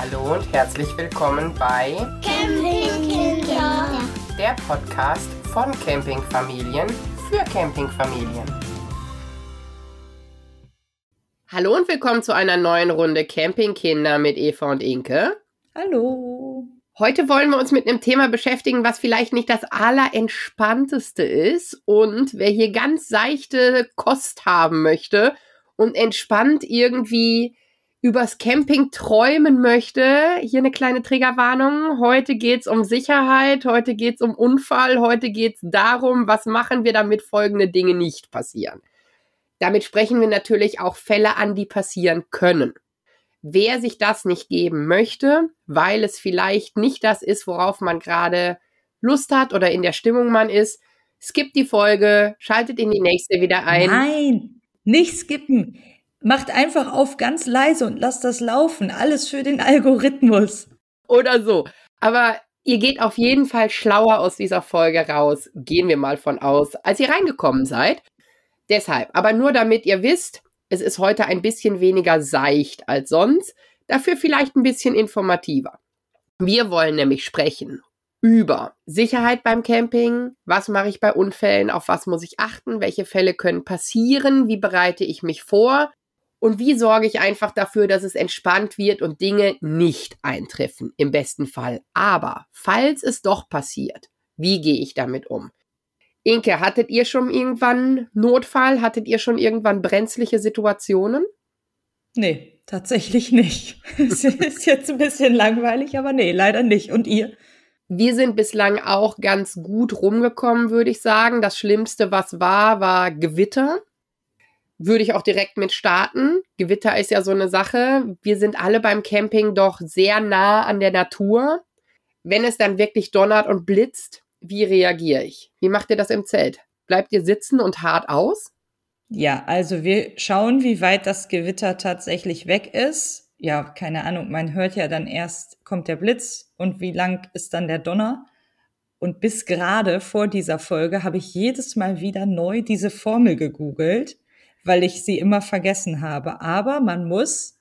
Hallo und herzlich willkommen bei Campingkinder. der Podcast von Campingfamilien für Campingfamilien. Hallo und willkommen zu einer neuen Runde Campingkinder mit Eva und Inke. Hallo. Heute wollen wir uns mit einem Thema beschäftigen, was vielleicht nicht das allerentspannteste ist. Und wer hier ganz seichte Kost haben möchte und entspannt irgendwie übers Camping träumen möchte, hier eine kleine Triggerwarnung. Heute geht's um Sicherheit, heute geht's um Unfall, heute geht's darum, was machen wir, damit folgende Dinge nicht passieren. Damit sprechen wir natürlich auch Fälle an, die passieren können. Wer sich das nicht geben möchte, weil es vielleicht nicht das ist, worauf man gerade Lust hat oder in der Stimmung man ist, skippt die Folge, schaltet in die nächste wieder ein. Nein, nicht skippen. Macht einfach auf ganz leise und lasst das laufen. Alles für den Algorithmus. oder so. Aber ihr geht auf jeden Fall schlauer aus dieser Folge raus, gehen wir mal von aus, als ihr reingekommen seid. Deshalb, aber nur damit ihr wisst, es ist heute ein bisschen weniger seicht als sonst, dafür vielleicht ein bisschen informativer. Wir wollen nämlich sprechen über Sicherheit beim Camping, was mache ich bei Unfällen, auf was muss ich achten, welche Fälle können passieren, wie bereite ich mich vor und wie sorge ich einfach dafür, dass es entspannt wird und Dinge nicht eintreffen, im besten Fall. Aber falls es doch passiert, wie gehe ich damit um? Inke, hattet ihr schon irgendwann Notfall? Hattet ihr schon irgendwann brenzliche Situationen? Nee, tatsächlich nicht. Es ist jetzt ein bisschen langweilig, aber nee, leider nicht. Und ihr? Wir sind bislang auch ganz gut rumgekommen, würde ich sagen. Das Schlimmste, was war, war Gewitter. Würde ich auch direkt mit starten. Gewitter ist ja so eine Sache. Wir sind alle beim Camping doch sehr nah an der Natur. Wenn es dann wirklich donnert und blitzt, wie reagiere ich? Wie macht ihr das im Zelt? Bleibt ihr sitzen und hart aus? Ja, also wir schauen, wie weit das Gewitter tatsächlich weg ist. Ja, keine Ahnung, man hört ja dann erst, kommt der Blitz und wie lang ist dann der Donner. Und bis gerade vor dieser Folge habe ich jedes Mal wieder neu diese Formel gegoogelt, weil ich sie immer vergessen habe. Aber man muss,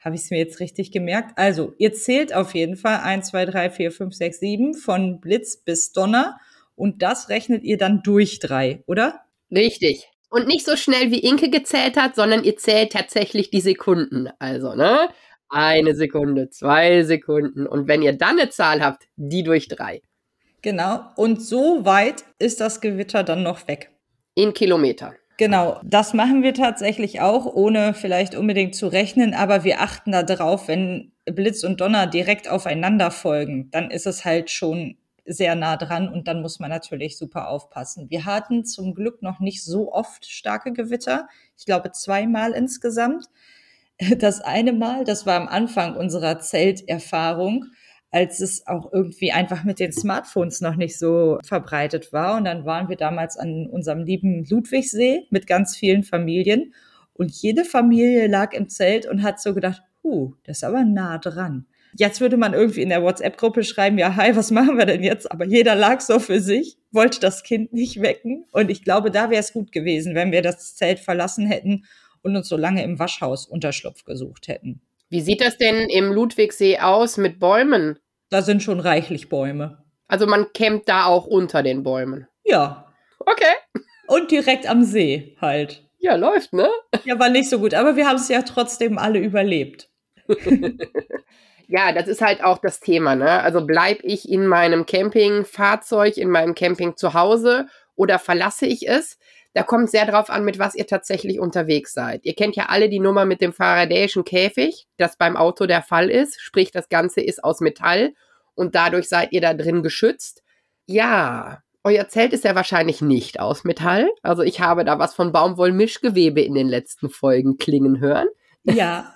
habe ich es mir jetzt richtig gemerkt, also ihr zählt auf jeden Fall 1, 2, 3, 4, 5, 6, 7 von Blitz bis Donner und das rechnet ihr dann durch drei, oder? Richtig. Und nicht so schnell wie Inke gezählt hat, sondern ihr zählt tatsächlich die Sekunden. Also, ne? Eine Sekunde, zwei Sekunden. Und wenn ihr dann eine Zahl habt, die durch drei. Genau. Und so weit ist das Gewitter dann noch weg. In Kilometer. Genau, das machen wir tatsächlich auch, ohne vielleicht unbedingt zu rechnen, aber wir achten da drauf, wenn Blitz und Donner direkt aufeinander folgen, dann ist es halt schon sehr nah dran und dann muss man natürlich super aufpassen. Wir hatten zum Glück noch nicht so oft starke Gewitter. Ich glaube zweimal insgesamt. Das eine Mal, das war am Anfang unserer Zelterfahrung, als es auch irgendwie einfach mit den Smartphones noch nicht so verbreitet war. Und dann waren wir damals an unserem lieben Ludwigsee mit ganz vielen Familien. Und jede Familie lag im Zelt und hat so gedacht, huh, das ist aber nah dran. Jetzt würde man irgendwie in der WhatsApp-Gruppe schreiben, ja, hi, was machen wir denn jetzt? Aber jeder lag so für sich, wollte das Kind nicht wecken. Und ich glaube, da wäre es gut gewesen, wenn wir das Zelt verlassen hätten und uns so lange im Waschhaus Unterschlupf gesucht hätten. Wie sieht das denn im Ludwigsee aus mit Bäumen? Da sind schon reichlich Bäume. Also man campt da auch unter den Bäumen. Ja. Okay. Und direkt am See halt. Ja, läuft, ne? Ja, war nicht so gut, aber wir haben es ja trotzdem alle überlebt. Ja, das ist halt auch das Thema, ne? Also bleib ich in meinem Campingfahrzeug, in meinem Camping zu Hause oder verlasse ich es? Da kommt sehr drauf an, mit was ihr tatsächlich unterwegs seid. Ihr kennt ja alle die Nummer mit dem faradäischen Käfig, das beim Auto der Fall ist. Sprich, das Ganze ist aus Metall und dadurch seid ihr da drin geschützt. Ja, euer Zelt ist ja wahrscheinlich nicht aus Metall. Also ich habe da was von Baumwollmischgewebe in den letzten Folgen klingen hören. Ja,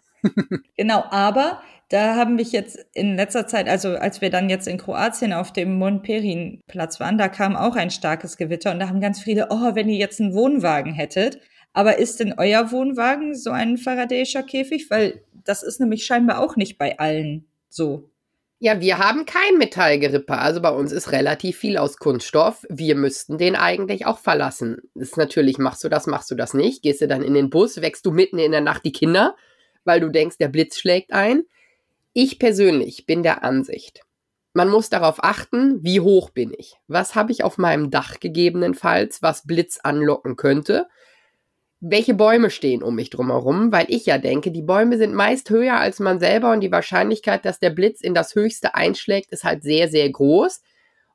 genau, aber da haben mich jetzt in letzter Zeit, also als wir dann jetzt in Kroatien auf dem Monperin-Platz waren, da kam auch ein starkes Gewitter und da haben ganz viele, oh, wenn ihr jetzt einen Wohnwagen hättet. Aber ist denn euer Wohnwagen so ein faradäischer Käfig? Weil das ist nämlich scheinbar auch nicht bei allen so. Ja, wir haben kein Metallgerippe. Also bei uns ist relativ viel aus Kunststoff. Wir müssten den eigentlich auch verlassen. Das ist natürlich, machst du das, machst du das nicht. Gehst du dann in den Bus, wächst du mitten in der Nacht die Kinder, weil du denkst, der Blitz schlägt ein. Ich persönlich bin der Ansicht, man muss darauf achten, wie hoch bin ich? Was habe ich auf meinem Dach gegebenenfalls, was Blitz anlocken könnte? Welche Bäume stehen um mich drumherum? Weil ich ja denke, die Bäume sind meist höher als man selber und die Wahrscheinlichkeit, dass der Blitz in das Höchste einschlägt, ist halt sehr, sehr groß.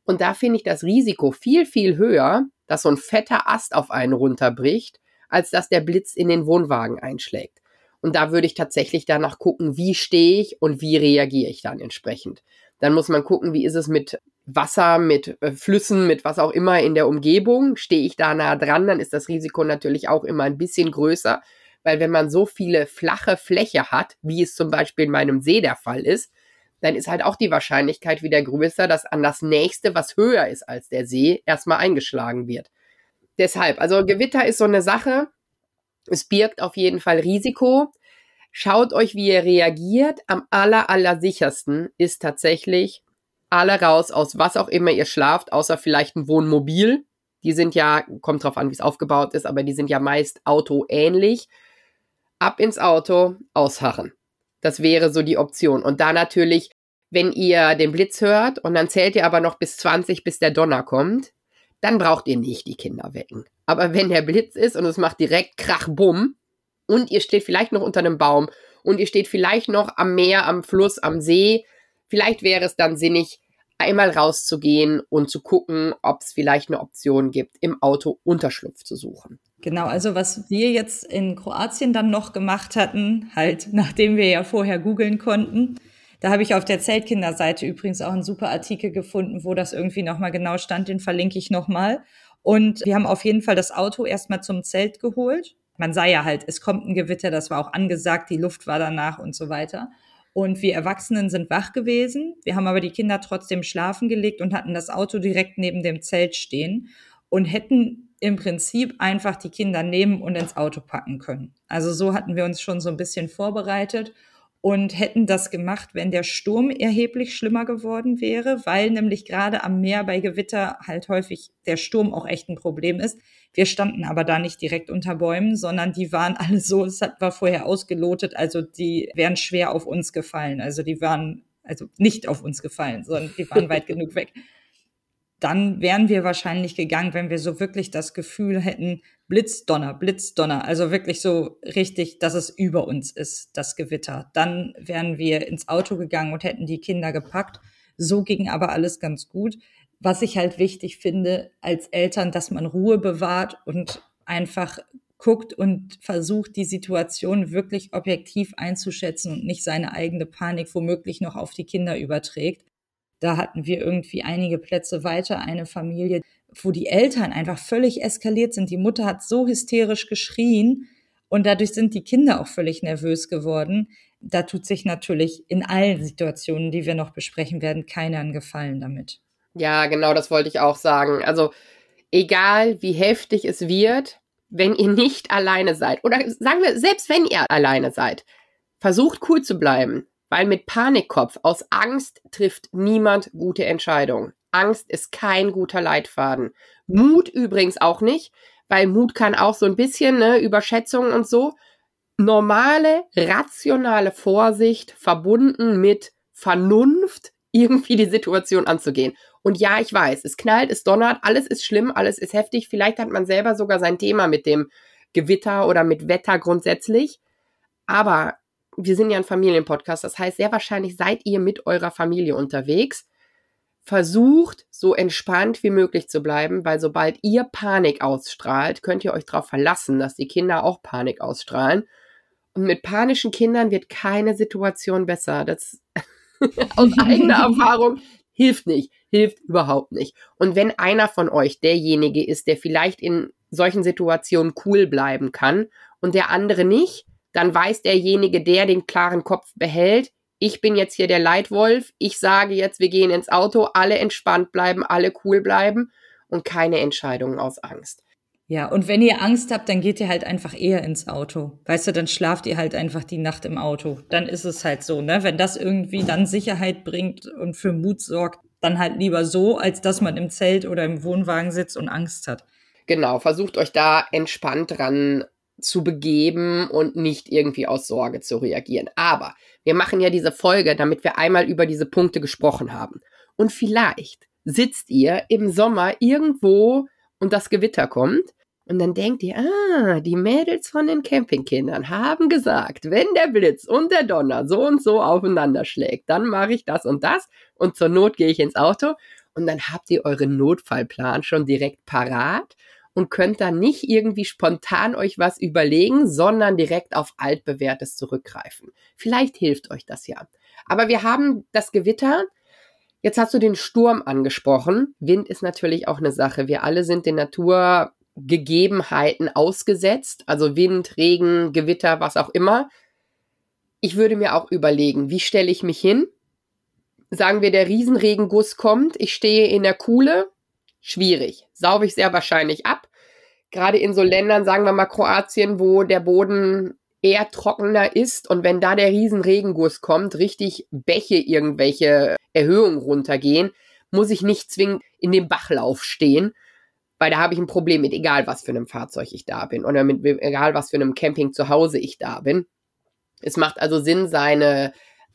Und da finde ich das Risiko viel, viel höher, dass so ein fetter Ast auf einen runterbricht, als dass der Blitz in den Wohnwagen einschlägt. Und da würde ich tatsächlich danach gucken, wie stehe ich und wie reagiere ich dann entsprechend. Dann muss man gucken, wie ist es mit Wasser, mit äh, Flüssen, mit was auch immer in der Umgebung. Stehe ich da nah dran, dann ist das Risiko natürlich auch immer ein bisschen größer, weil wenn man so viele flache Fläche hat, wie es zum Beispiel in meinem See der Fall ist, dann ist halt auch die Wahrscheinlichkeit wieder größer, dass an das nächste, was höher ist als der See, erstmal eingeschlagen wird. Deshalb, also Gewitter ist so eine Sache. Es birgt auf jeden Fall Risiko. Schaut euch, wie ihr reagiert. Am aller, aller sichersten ist tatsächlich alle raus aus was auch immer ihr schlaft, außer vielleicht ein Wohnmobil. Die sind ja, kommt drauf an, wie es aufgebaut ist, aber die sind ja meist autoähnlich. Ab ins Auto, ausharren. Das wäre so die Option. Und da natürlich, wenn ihr den Blitz hört und dann zählt ihr aber noch bis 20, bis der Donner kommt, dann braucht ihr nicht die Kinder wecken. Aber wenn der Blitz ist und es macht direkt Krach, Bumm, und ihr steht vielleicht noch unter einem Baum und ihr steht vielleicht noch am Meer, am Fluss, am See. Vielleicht wäre es dann sinnig, einmal rauszugehen und zu gucken, ob es vielleicht eine Option gibt, im Auto Unterschlupf zu suchen. Genau, also was wir jetzt in Kroatien dann noch gemacht hatten, halt nachdem wir ja vorher googeln konnten, da habe ich auf der Zeltkinderseite übrigens auch einen super Artikel gefunden, wo das irgendwie nochmal genau stand, den verlinke ich nochmal. Und wir haben auf jeden Fall das Auto erstmal zum Zelt geholt man sah ja halt, es kommt ein Gewitter, das war auch angesagt, die Luft war danach und so weiter. Und wir Erwachsenen sind wach gewesen. Wir haben aber die Kinder trotzdem schlafen gelegt und hatten das Auto direkt neben dem Zelt stehen und hätten im Prinzip einfach die Kinder nehmen und ins Auto packen können. Also so hatten wir uns schon so ein bisschen vorbereitet und hätten das gemacht, wenn der Sturm erheblich schlimmer geworden wäre, weil nämlich gerade am Meer bei Gewitter halt häufig der Sturm auch echt ein Problem ist. Wir standen aber da nicht direkt unter Bäumen, sondern die waren alle so, es war vorher ausgelotet, also die wären schwer auf uns gefallen. Also die waren also nicht auf uns gefallen, sondern die waren weit genug weg. Dann wären wir wahrscheinlich gegangen, wenn wir so wirklich das Gefühl hätten, Blitzdonner, Blitzdonner, also wirklich so richtig, dass es über uns ist, das Gewitter. Dann wären wir ins Auto gegangen und hätten die Kinder gepackt. So ging aber alles ganz gut was ich halt wichtig finde als Eltern, dass man Ruhe bewahrt und einfach guckt und versucht, die Situation wirklich objektiv einzuschätzen und nicht seine eigene Panik womöglich noch auf die Kinder überträgt. Da hatten wir irgendwie einige Plätze weiter eine Familie, wo die Eltern einfach völlig eskaliert sind. Die Mutter hat so hysterisch geschrien und dadurch sind die Kinder auch völlig nervös geworden. Da tut sich natürlich in allen Situationen, die wir noch besprechen werden, keiner einen Gefallen damit. Ja, genau, das wollte ich auch sagen. Also, egal wie heftig es wird, wenn ihr nicht alleine seid, oder sagen wir, selbst wenn ihr alleine seid, versucht cool zu bleiben, weil mit Panikkopf aus Angst trifft niemand gute Entscheidungen. Angst ist kein guter Leitfaden. Mut übrigens auch nicht, weil Mut kann auch so ein bisschen, ne, Überschätzungen und so. Normale, rationale Vorsicht verbunden mit Vernunft irgendwie die Situation anzugehen. Und ja, ich weiß, es knallt, es donnert, alles ist schlimm, alles ist heftig. Vielleicht hat man selber sogar sein Thema mit dem Gewitter oder mit Wetter grundsätzlich. Aber wir sind ja ein Familienpodcast, das heißt, sehr wahrscheinlich seid ihr mit eurer Familie unterwegs. Versucht, so entspannt wie möglich zu bleiben, weil sobald ihr Panik ausstrahlt, könnt ihr euch darauf verlassen, dass die Kinder auch Panik ausstrahlen. Und mit panischen Kindern wird keine Situation besser. Das aus eigener Erfahrung hilft nicht hilft überhaupt nicht. Und wenn einer von euch derjenige ist, der vielleicht in solchen Situationen cool bleiben kann und der andere nicht, dann weiß derjenige, der den klaren Kopf behält, ich bin jetzt hier der Leitwolf, ich sage jetzt, wir gehen ins Auto, alle entspannt bleiben, alle cool bleiben und keine Entscheidungen aus Angst. Ja, und wenn ihr Angst habt, dann geht ihr halt einfach eher ins Auto. Weißt du, dann schlaft ihr halt einfach die Nacht im Auto. Dann ist es halt so, ne? Wenn das irgendwie dann Sicherheit bringt und für Mut sorgt, dann halt lieber so, als dass man im Zelt oder im Wohnwagen sitzt und Angst hat. Genau, versucht euch da entspannt dran zu begeben und nicht irgendwie aus Sorge zu reagieren. Aber Wir machen ja diese Folge, damit wir einmal über diese Punkte gesprochen haben. Und vielleicht sitzt ihr im Sommer irgendwo und das Gewitter kommt und dann denkt ihr, ah, die Mädels von den Campingkindern haben gesagt, wenn der Blitz und der Donner so und so aufeinander schlägt, dann mache ich das und das und zur Not gehe ich ins Auto und dann habt ihr euren Notfallplan schon direkt parat und könnt dann nicht irgendwie spontan euch was überlegen, sondern direkt auf altbewährtes zurückgreifen. Vielleicht hilft euch das ja. Aber wir haben das Gewitter. Jetzt hast du den Sturm angesprochen. Wind ist natürlich auch eine Sache. Wir alle sind den Naturgegebenheiten ausgesetzt, also Wind, Regen, Gewitter, was auch immer. Ich würde mir auch überlegen, wie stelle ich mich hin? Sagen wir, der Riesenregenguss kommt, ich stehe in der Kuhle, schwierig. Sauge ich sehr wahrscheinlich ab. Gerade in so Ländern, sagen wir mal Kroatien, wo der Boden eher trockener ist und wenn da der Riesenregenguss kommt, richtig Bäche irgendwelche Erhöhungen runtergehen, muss ich nicht zwingend in dem Bachlauf stehen, weil da habe ich ein Problem mit egal was für einem Fahrzeug ich da bin oder mit egal was für einem Camping zu Hause ich da bin. Es macht also Sinn, seine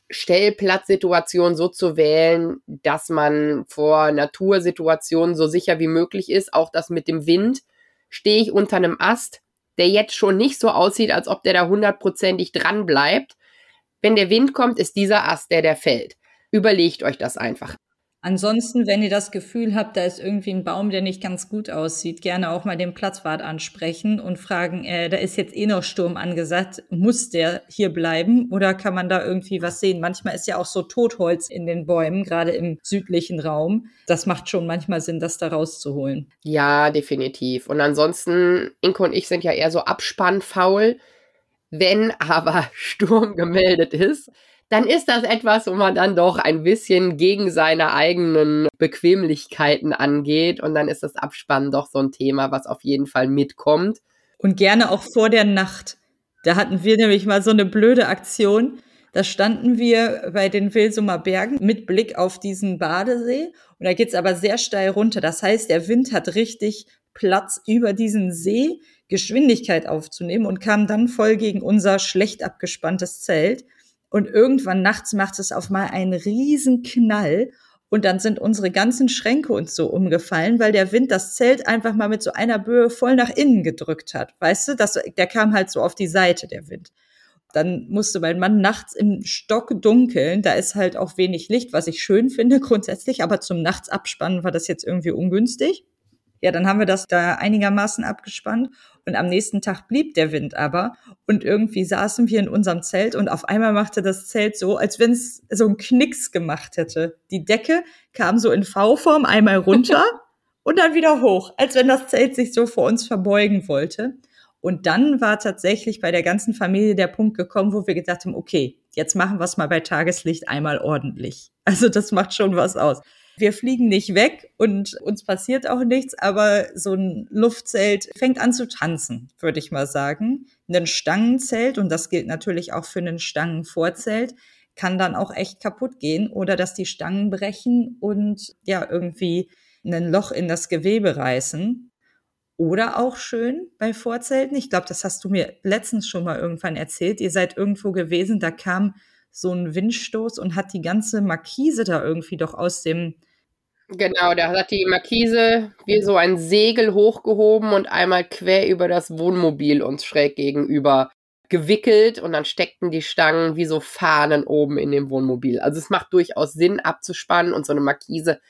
Stellplatzsituation so zu wählen, dass man vor Natursituationen so sicher wie möglich ist. Auch das mit dem Wind. Stehe ich unter einem Ast, der jetzt schon nicht so aussieht, als ob der da hundertprozentig dran bleibt. Wenn der Wind kommt, ist dieser Ast der, der fällt. Überlegt euch das einfach. Ansonsten, wenn ihr das Gefühl habt, da ist irgendwie ein Baum, der nicht ganz gut aussieht, gerne auch mal den Platzwart ansprechen und fragen, äh, da ist jetzt eh noch Sturm angesagt, muss der hier bleiben oder kann man da irgendwie was sehen? Manchmal ist ja auch so Totholz in den Bäumen, gerade im südlichen Raum. Das macht schon manchmal Sinn, das da rauszuholen. Ja, definitiv. Und ansonsten, Inko und ich sind ja eher so abspannfaul. Wenn aber Sturm gemeldet ist, dann ist das etwas, wo man dann doch ein bisschen gegen seine eigenen Bequemlichkeiten angeht. Und dann ist das Abspannen doch so ein Thema, was auf jeden Fall mitkommt. Und gerne auch vor der Nacht. Da hatten wir nämlich mal so eine blöde Aktion. Da standen wir bei den Wilsumer Bergen mit Blick auf diesen Badesee. Und da geht's aber sehr steil runter. Das heißt, der Wind hat richtig Platz über diesen See Geschwindigkeit aufzunehmen und kam dann voll gegen unser schlecht abgespanntes Zelt. Und irgendwann nachts macht es auf mal einen riesen Knall. Und dann sind unsere ganzen Schränke uns so umgefallen, weil der Wind das Zelt einfach mal mit so einer Böe voll nach innen gedrückt hat. Weißt du, das, der kam halt so auf die Seite, der Wind. Dann musste mein Mann nachts im Stock dunkeln. Da ist halt auch wenig Licht, was ich schön finde grundsätzlich. Aber zum Nachtsabspannen war das jetzt irgendwie ungünstig. Ja, dann haben wir das da einigermaßen abgespannt und am nächsten Tag blieb der Wind aber und irgendwie saßen wir in unserem Zelt und auf einmal machte das Zelt so, als wenn es so einen Knicks gemacht hätte. Die Decke kam so in V-Form einmal runter und dann wieder hoch, als wenn das Zelt sich so vor uns verbeugen wollte. Und dann war tatsächlich bei der ganzen Familie der Punkt gekommen, wo wir gesagt haben, okay, jetzt machen wir es mal bei Tageslicht einmal ordentlich. Also das macht schon was aus wir fliegen nicht weg und uns passiert auch nichts, aber so ein Luftzelt fängt an zu tanzen, würde ich mal sagen. Ein Stangenzelt, und das gilt natürlich auch für ein Stangenvorzelt, kann dann auch echt kaputt gehen oder dass die Stangen brechen und ja, irgendwie ein Loch in das Gewebe reißen. Oder auch schön bei Vorzelten, ich glaube, das hast du mir letztens schon mal irgendwann erzählt, ihr seid irgendwo gewesen, da kam so ein Windstoß und hat die ganze Markise da irgendwie doch aus dem Genau, da hat die Markise wie so ein Segel hochgehoben und einmal quer über das Wohnmobil uns schräg gegenüber gewickelt und dann steckten die Stangen wie so Fahnen oben in dem Wohnmobil. Also es macht durchaus Sinn abzuspannen und so eine Markise,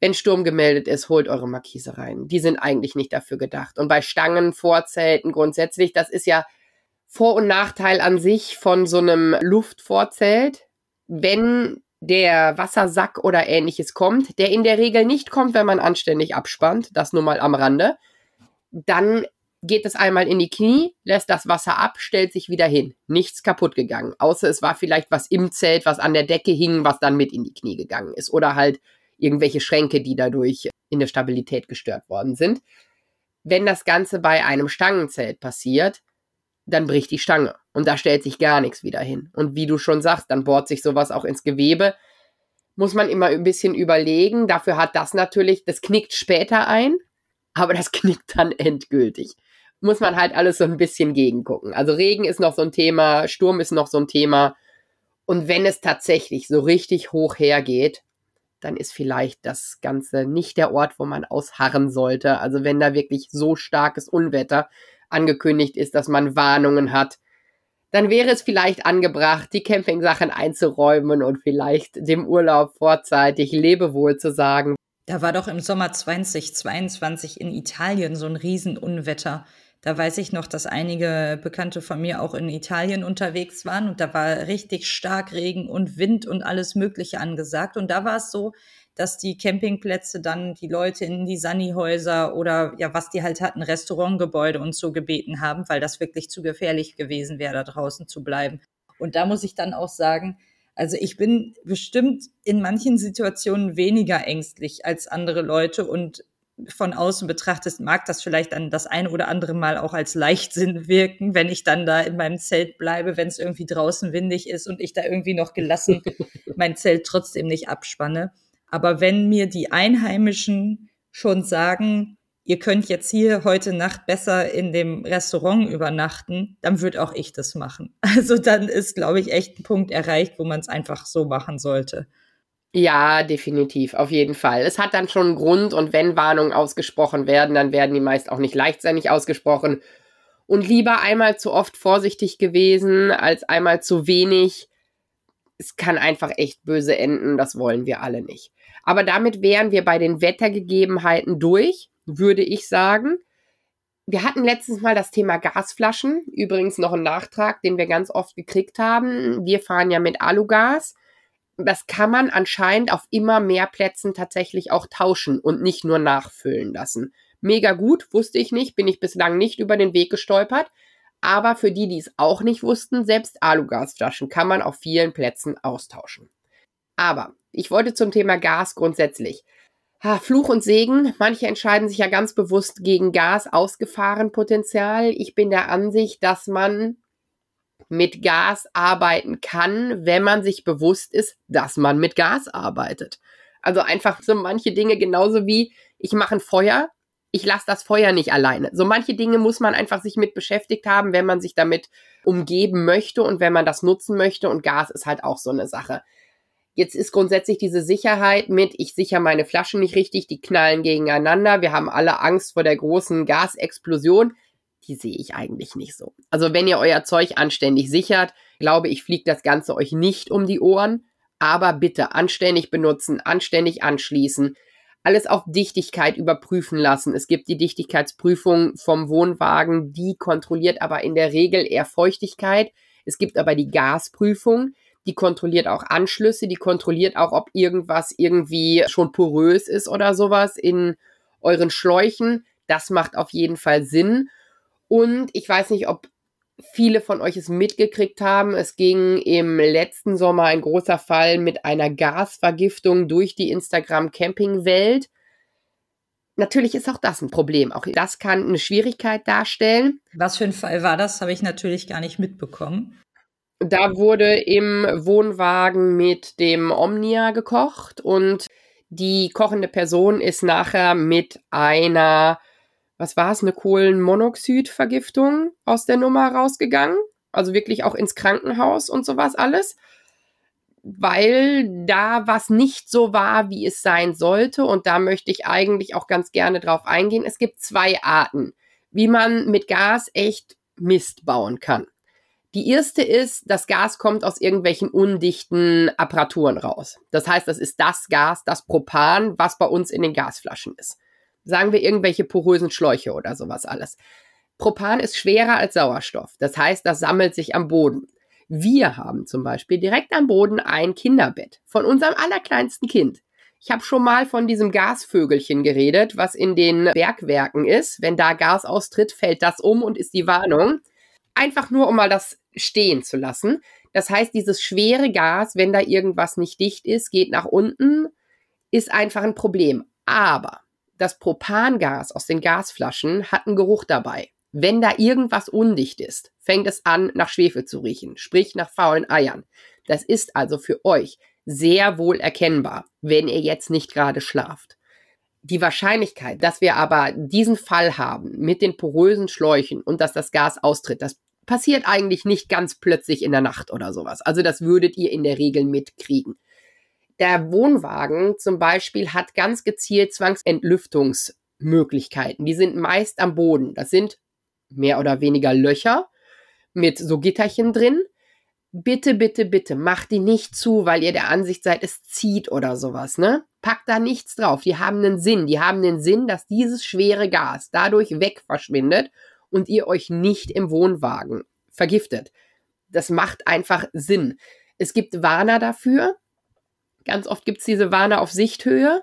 wenn Sturm gemeldet ist, holt eure Markise rein. Die sind eigentlich nicht dafür gedacht. Und bei Stangen, Vorzelten grundsätzlich, das ist ja Vor- und Nachteil an sich von so einem Luftvorzelt. Wenn der Wassersack oder ähnliches kommt, der in der Regel nicht kommt, wenn man anständig abspannt, das nur mal am Rande, dann geht es einmal in die Knie, lässt das Wasser ab, stellt sich wieder hin. Nichts kaputt gegangen. Außer es war vielleicht was im Zelt, was an der Decke hing, was dann mit in die Knie gegangen ist. Oder halt irgendwelche Schränke, die dadurch in der Stabilität gestört worden sind. Wenn das Ganze bei einem Stangenzelt passiert, dann bricht die Stange und da stellt sich gar nichts wieder hin. Und wie du schon sagst, dann bohrt sich sowas auch ins Gewebe. Muss man immer ein bisschen überlegen. Dafür hat das natürlich, das knickt später ein, aber das knickt dann endgültig. Muss man halt alles so ein bisschen gegengucken. Also Regen ist noch so ein Thema, Sturm ist noch so ein Thema. Und wenn es tatsächlich so richtig hoch hergeht, dann ist vielleicht das Ganze nicht der Ort, wo man ausharren sollte. Also wenn da wirklich so starkes Unwetter angekündigt ist, dass man Warnungen hat, dann wäre es vielleicht angebracht, die Campingsachen einzuräumen und vielleicht dem Urlaub vorzeitig Lebewohl zu sagen. Da war doch im Sommer 2022 in Italien so ein Riesenunwetter. Da weiß ich noch, dass einige Bekannte von mir auch in Italien unterwegs waren und da war richtig stark Regen und Wind und alles Mögliche angesagt. Und da war es so, dass die Campingplätze dann die Leute in die Sani-Häuser oder ja, was die halt hatten, Restaurantgebäude und so gebeten haben, weil das wirklich zu gefährlich gewesen wäre, da draußen zu bleiben. Und da muss ich dann auch sagen, also ich bin bestimmt in manchen Situationen weniger ängstlich als andere Leute und von außen betrachtet mag das vielleicht dann das ein oder andere Mal auch als Leichtsinn wirken, wenn ich dann da in meinem Zelt bleibe, wenn es irgendwie draußen windig ist und ich da irgendwie noch gelassen mein Zelt trotzdem nicht abspanne. Aber wenn mir die Einheimischen schon sagen, ihr könnt jetzt hier heute Nacht besser in dem Restaurant übernachten, dann würde auch ich das machen. Also dann ist, glaube ich, echt ein Punkt erreicht, wo man es einfach so machen sollte. Ja, definitiv, auf jeden Fall. Es hat dann schon einen Grund und wenn Warnungen ausgesprochen werden, dann werden die meist auch nicht leichtsinnig ausgesprochen. Und lieber einmal zu oft vorsichtig gewesen als einmal zu wenig. Es kann einfach echt böse enden, das wollen wir alle nicht. Aber damit wären wir bei den Wettergegebenheiten durch, würde ich sagen. Wir hatten letztens mal das Thema Gasflaschen. Übrigens noch ein Nachtrag, den wir ganz oft gekriegt haben. Wir fahren ja mit Alugas. Das kann man anscheinend auf immer mehr Plätzen tatsächlich auch tauschen und nicht nur nachfüllen lassen. Mega gut, wusste ich nicht, bin ich bislang nicht über den Weg gestolpert. Aber für die, die es auch nicht wussten, selbst Alugasflaschen kann man auf vielen Plätzen austauschen. Aber ich wollte zum Thema Gas grundsätzlich. Ha, Fluch und Segen. Manche entscheiden sich ja ganz bewusst gegen Gas ausgefahren Potenzial. Ich bin der Ansicht, dass man mit Gas arbeiten kann, wenn man sich bewusst ist, dass man mit Gas arbeitet. Also einfach so manche Dinge genauso wie ich mache ein Feuer, ich lasse das Feuer nicht alleine. So manche Dinge muss man einfach sich mit beschäftigt haben, wenn man sich damit umgeben möchte und wenn man das nutzen möchte. Und Gas ist halt auch so eine Sache. Jetzt ist grundsätzlich diese Sicherheit mit, ich sichere meine Flaschen nicht richtig, die knallen gegeneinander, wir haben alle Angst vor der großen Gasexplosion. Die sehe ich eigentlich nicht so. Also wenn ihr euer Zeug anständig sichert, glaube ich, fliegt das Ganze euch nicht um die Ohren. Aber bitte anständig benutzen, anständig anschließen, alles auf Dichtigkeit überprüfen lassen. Es gibt die Dichtigkeitsprüfung vom Wohnwagen, die kontrolliert aber in der Regel eher Feuchtigkeit. Es gibt aber die Gasprüfung, die kontrolliert auch Anschlüsse, die kontrolliert auch, ob irgendwas irgendwie schon porös ist oder sowas in euren Schläuchen. Das macht auf jeden Fall Sinn. Und ich weiß nicht, ob viele von euch es mitgekriegt haben. Es ging im letzten Sommer ein großer Fall mit einer Gasvergiftung durch die Instagram-Camping-Welt. Natürlich ist auch das ein Problem. Auch das kann eine Schwierigkeit darstellen. Was für ein Fall war das? Habe ich natürlich gar nicht mitbekommen. Da wurde im Wohnwagen mit dem Omnia gekocht und die kochende Person ist nachher mit einer, was war es, eine Kohlenmonoxidvergiftung aus der Nummer rausgegangen. Also wirklich auch ins Krankenhaus und sowas alles. Weil da was nicht so war, wie es sein sollte. Und da möchte ich eigentlich auch ganz gerne drauf eingehen. Es gibt zwei Arten, wie man mit Gas echt Mist bauen kann. Die erste ist, das Gas kommt aus irgendwelchen undichten Apparaturen raus. Das heißt, das ist das Gas, das Propan, was bei uns in den Gasflaschen ist. Sagen wir irgendwelche porösen Schläuche oder sowas alles. Propan ist schwerer als Sauerstoff. Das heißt, das sammelt sich am Boden. Wir haben zum Beispiel direkt am Boden ein Kinderbett von unserem allerkleinsten Kind. Ich habe schon mal von diesem Gasvögelchen geredet, was in den Bergwerken ist. Wenn da Gas austritt, fällt das um und ist die Warnung. Einfach nur, um mal das stehen zu lassen. Das heißt, dieses schwere Gas, wenn da irgendwas nicht dicht ist, geht nach unten, ist einfach ein Problem. Aber das Propangas aus den Gasflaschen hat einen Geruch dabei. Wenn da irgendwas undicht ist, fängt es an, nach Schwefel zu riechen, sprich nach faulen Eiern. Das ist also für euch sehr wohl erkennbar, wenn ihr jetzt nicht gerade schlaft. Die Wahrscheinlichkeit, dass wir aber diesen Fall haben mit den porösen Schläuchen und dass das Gas austritt, das passiert eigentlich nicht ganz plötzlich in der Nacht oder sowas. Also das würdet ihr in der Regel mitkriegen. Der Wohnwagen zum Beispiel hat ganz gezielt Zwangsentlüftungsmöglichkeiten. Die sind meist am Boden. Das sind mehr oder weniger Löcher mit so Gitterchen drin. Bitte, bitte, bitte, macht die nicht zu, weil ihr der Ansicht seid, es zieht oder sowas, ne? Packt da nichts drauf. Die haben einen Sinn. Die haben den Sinn, dass dieses schwere Gas dadurch weg verschwindet und ihr euch nicht im Wohnwagen vergiftet. Das macht einfach Sinn. Es gibt Warner dafür. Ganz oft gibt es diese Warner auf Sichthöhe.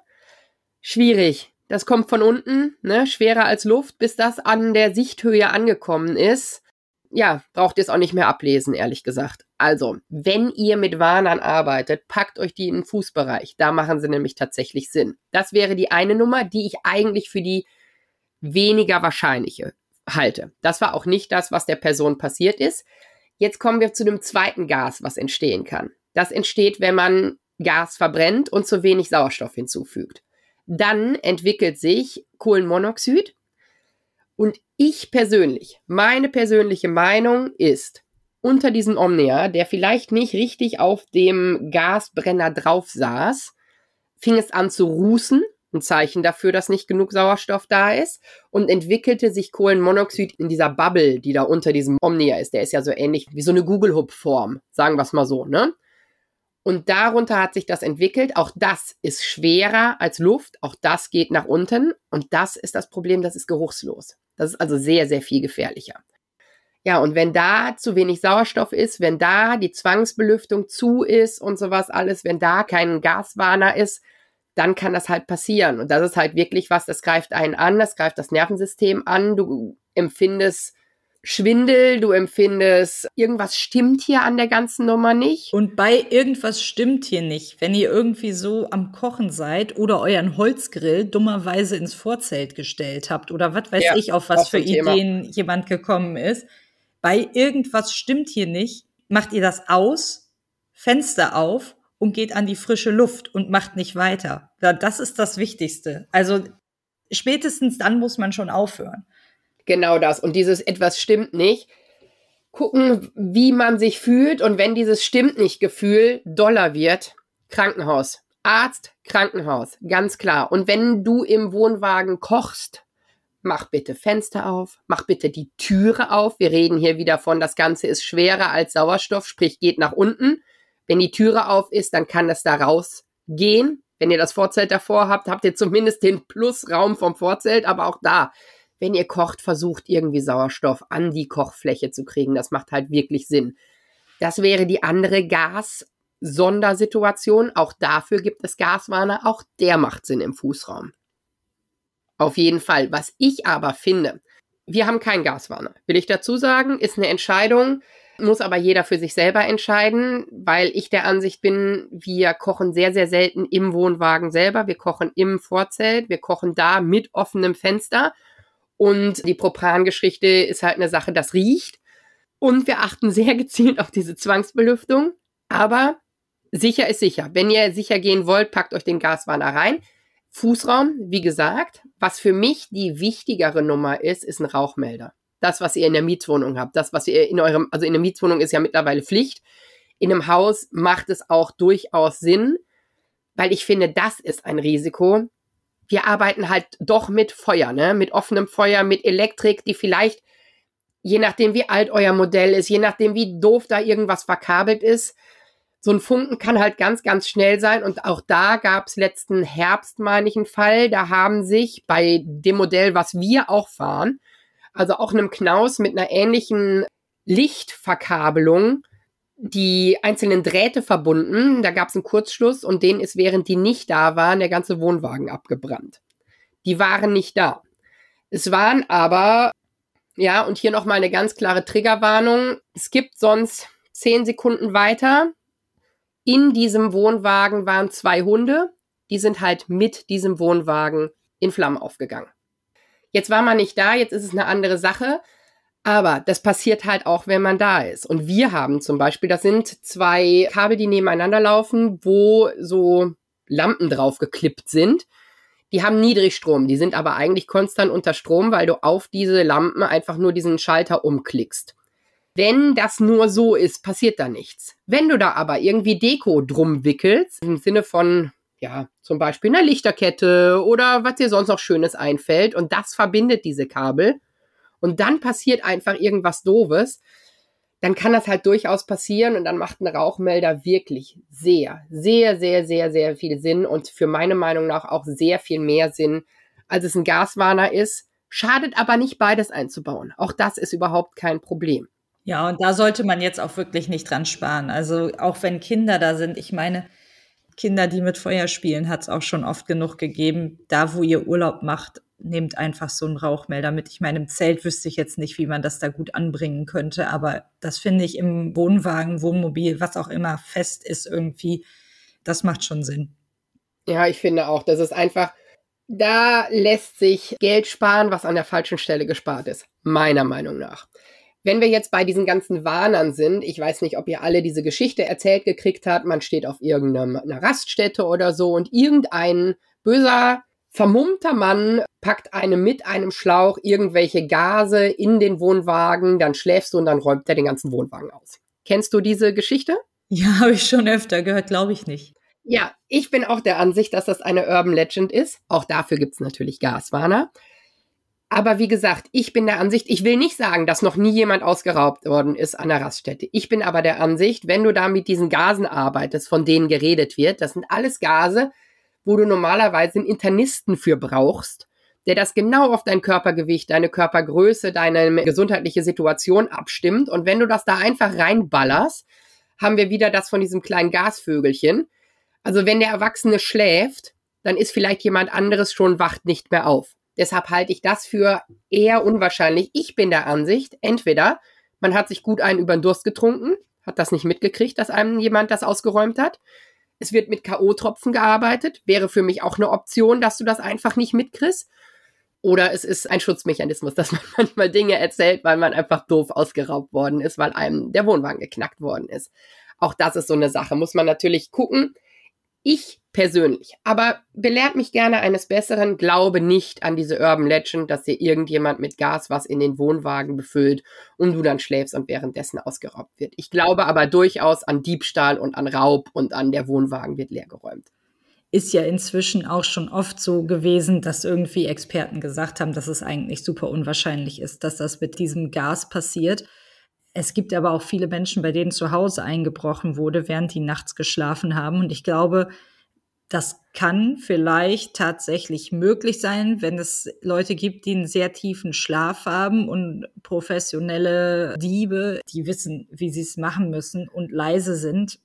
Schwierig. Das kommt von unten, ne, schwerer als Luft, bis das an der Sichthöhe angekommen ist. Ja, braucht ihr es auch nicht mehr ablesen, ehrlich gesagt. Also, wenn ihr mit Warnern arbeitet, packt euch die in den Fußbereich. Da machen sie nämlich tatsächlich Sinn. Das wäre die eine Nummer, die ich eigentlich für die weniger wahrscheinliche halte. Das war auch nicht das, was der Person passiert ist. Jetzt kommen wir zu dem zweiten Gas, was entstehen kann. Das entsteht, wenn man Gas verbrennt und zu wenig Sauerstoff hinzufügt. Dann entwickelt sich Kohlenmonoxid. Und ich persönlich, meine persönliche Meinung ist, unter diesem Omnia, der vielleicht nicht richtig auf dem Gasbrenner drauf saß, fing es an zu rußen ein Zeichen dafür, dass nicht genug Sauerstoff da ist und entwickelte sich Kohlenmonoxid in dieser Bubble, die da unter diesem Omnia ist. Der ist ja so ähnlich wie so eine Google-Hub-Form, sagen wir es mal so, ne? Und darunter hat sich das entwickelt. Auch das ist schwerer als Luft. Auch das geht nach unten. Und das ist das Problem, das ist geruchslos. Das ist also sehr, sehr viel gefährlicher. Ja, und wenn da zu wenig Sauerstoff ist, wenn da die Zwangsbelüftung zu ist und sowas alles, wenn da kein Gaswarner ist, dann kann das halt passieren. Und das ist halt wirklich was, das greift einen an, das greift das Nervensystem an. Du empfindest Schwindel, du empfindest, irgendwas stimmt hier an der ganzen Nummer nicht. Und bei irgendwas stimmt hier nicht, wenn ihr irgendwie so am Kochen seid oder euren Holzgrill dummerweise ins Vorzelt gestellt habt oder was weiß ja, ich, auf was für Ideen Thema. jemand gekommen ist. Bei irgendwas stimmt hier nicht, macht ihr das aus, Fenster auf und geht an die frische Luft und macht nicht weiter. Das ist das Wichtigste. Also spätestens dann muss man schon aufhören. Genau das. Und dieses etwas stimmt nicht. Gucken, wie man sich fühlt. Und wenn dieses stimmt nicht Gefühl doller wird, Krankenhaus. Arzt, Krankenhaus. Ganz klar. Und wenn du im Wohnwagen kochst, mach bitte Fenster auf, mach bitte die Türe auf. Wir reden hier wieder von, das Ganze ist schwerer als Sauerstoff, sprich geht nach unten. Wenn die Türe auf ist, dann kann es da rausgehen. Wenn ihr das Vorzelt davor habt, habt ihr zumindest den Plusraum vom Vorzelt, aber auch da, wenn ihr kocht, versucht irgendwie Sauerstoff an die Kochfläche zu kriegen. Das macht halt wirklich Sinn. Das wäre die andere Gas-Sondersituation. Auch dafür gibt es Gaswarner. Auch der macht Sinn im Fußraum. Auf jeden Fall. Was ich aber finde, wir haben keinen Gaswarner. Will ich dazu sagen, ist eine Entscheidung, muss aber jeder für sich selber entscheiden, weil ich der Ansicht bin, wir kochen sehr, sehr selten im Wohnwagen selber. Wir kochen im Vorzelt. Wir kochen da mit offenem Fenster. Und die Propran-Geschichte ist halt eine Sache, das riecht. Und wir achten sehr gezielt auf diese Zwangsbelüftung. Aber sicher ist sicher. Wenn ihr sicher gehen wollt, packt euch den Gaswarner rein. Fußraum, wie gesagt, was für mich die wichtigere Nummer ist, ist ein Rauchmelder das, was ihr in der Mietwohnung habt, das, was ihr in eurem, also in der Mietwohnung ist ja mittlerweile Pflicht. In einem Haus macht es auch durchaus Sinn, weil ich finde, das ist ein Risiko. Wir arbeiten halt doch mit Feuer, ne? Mit offenem Feuer, mit Elektrik, die vielleicht, je nachdem wie alt euer Modell ist, je nachdem wie doof da irgendwas verkabelt ist, so ein Funken kann halt ganz, ganz schnell sein. Und auch da gab es letzten Herbst, meine ich, einen Fall. Da haben sich bei dem Modell, was wir auch fahren, also auch einem Knaus mit einer ähnlichen Lichtverkabelung, die einzelnen Drähte verbunden. Da gab es einen Kurzschluss und denen ist, während die nicht da waren, der ganze Wohnwagen abgebrannt. Die waren nicht da. Es waren aber, ja, und hier nochmal eine ganz klare Triggerwarnung. Es gibt sonst zehn Sekunden weiter. In diesem Wohnwagen waren zwei Hunde. Die sind halt mit diesem Wohnwagen in Flammen aufgegangen. Jetzt war man nicht da, jetzt ist es eine andere Sache. Aber das passiert halt auch, wenn man da ist. Und wir haben zum Beispiel, das sind zwei Kabel, die nebeneinander laufen, wo so Lampen drauf geklippt sind. Die haben Niedrigstrom, die sind aber eigentlich konstant unter Strom, weil du auf diese Lampen einfach nur diesen Schalter umklickst. Wenn das nur so ist, passiert da nichts. Wenn du da aber irgendwie Deko drum wickelst, im Sinne von, ja, zum Beispiel einer Lichterkette oder was dir sonst noch Schönes einfällt und das verbindet diese Kabel und dann passiert einfach irgendwas Doofes, dann kann das halt durchaus passieren und dann macht ein Rauchmelder wirklich sehr, sehr, sehr, sehr, sehr viel Sinn und für meine Meinung nach auch sehr viel mehr Sinn, als es ein Gaswarner ist. Schadet aber nicht beides einzubauen. Auch das ist überhaupt kein Problem. Ja, und da sollte man jetzt auch wirklich nicht dran sparen. Also auch wenn Kinder da sind, ich meine, Kinder, die mit Feuer spielen, hat es auch schon oft genug gegeben. Da, wo ihr Urlaub macht, nehmt einfach so einen Rauchmelder mit. Ich meine, im Zelt wüsste ich jetzt nicht, wie man das da gut anbringen könnte, aber das finde ich im Wohnwagen, Wohnmobil, was auch immer fest ist irgendwie, das macht schon Sinn. Ja, ich finde auch, das ist einfach, da lässt sich Geld sparen, was an der falschen Stelle gespart ist, meiner Meinung nach. Wenn wir jetzt bei diesen ganzen Warnern sind, ich weiß nicht, ob ihr alle diese Geschichte erzählt gekriegt habt, man steht auf irgendeiner Raststätte oder so und irgendein böser vermummter Mann packt einem mit einem Schlauch irgendwelche Gase in den Wohnwagen, dann schläfst du und dann räumt er den ganzen Wohnwagen aus. Kennst du diese Geschichte? Ja, habe ich schon öfter gehört, glaube ich nicht. Ja, ich bin auch der Ansicht, dass das eine Urban Legend ist. Auch dafür gibt es natürlich Gaswarner. Aber wie gesagt, ich bin der Ansicht, ich will nicht sagen, dass noch nie jemand ausgeraubt worden ist an der Raststätte. Ich bin aber der Ansicht, wenn du da mit diesen Gasen arbeitest, von denen geredet wird, das sind alles Gase, wo du normalerweise einen Internisten für brauchst, der das genau auf dein Körpergewicht, deine Körpergröße, deine gesundheitliche Situation abstimmt. Und wenn du das da einfach reinballerst, haben wir wieder das von diesem kleinen Gasvögelchen. Also wenn der Erwachsene schläft, dann ist vielleicht jemand anderes schon wacht nicht mehr auf. Deshalb halte ich das für eher unwahrscheinlich. Ich bin der Ansicht, entweder man hat sich gut einen über den Durst getrunken, hat das nicht mitgekriegt, dass einem jemand das ausgeräumt hat, es wird mit K.O.-Tropfen gearbeitet. Wäre für mich auch eine Option, dass du das einfach nicht mitkriegst. Oder es ist ein Schutzmechanismus, dass man manchmal Dinge erzählt, weil man einfach doof ausgeraubt worden ist, weil einem der Wohnwagen geknackt worden ist. Auch das ist so eine Sache. Muss man natürlich gucken. Ich persönlich, aber belehrt mich gerne eines Besseren, glaube nicht an diese Urban Legend, dass dir irgendjemand mit Gas was in den Wohnwagen befüllt und du dann schläfst und währenddessen ausgeraubt wird. Ich glaube aber durchaus an Diebstahl und an Raub und an der Wohnwagen wird leergeräumt. Ist ja inzwischen auch schon oft so gewesen, dass irgendwie Experten gesagt haben, dass es eigentlich super unwahrscheinlich ist, dass das mit diesem Gas passiert. Es gibt aber auch viele Menschen, bei denen zu Hause eingebrochen wurde, während die nachts geschlafen haben. Und ich glaube, das kann vielleicht tatsächlich möglich sein, wenn es Leute gibt, die einen sehr tiefen Schlaf haben und professionelle Diebe, die wissen, wie sie es machen müssen und leise sind.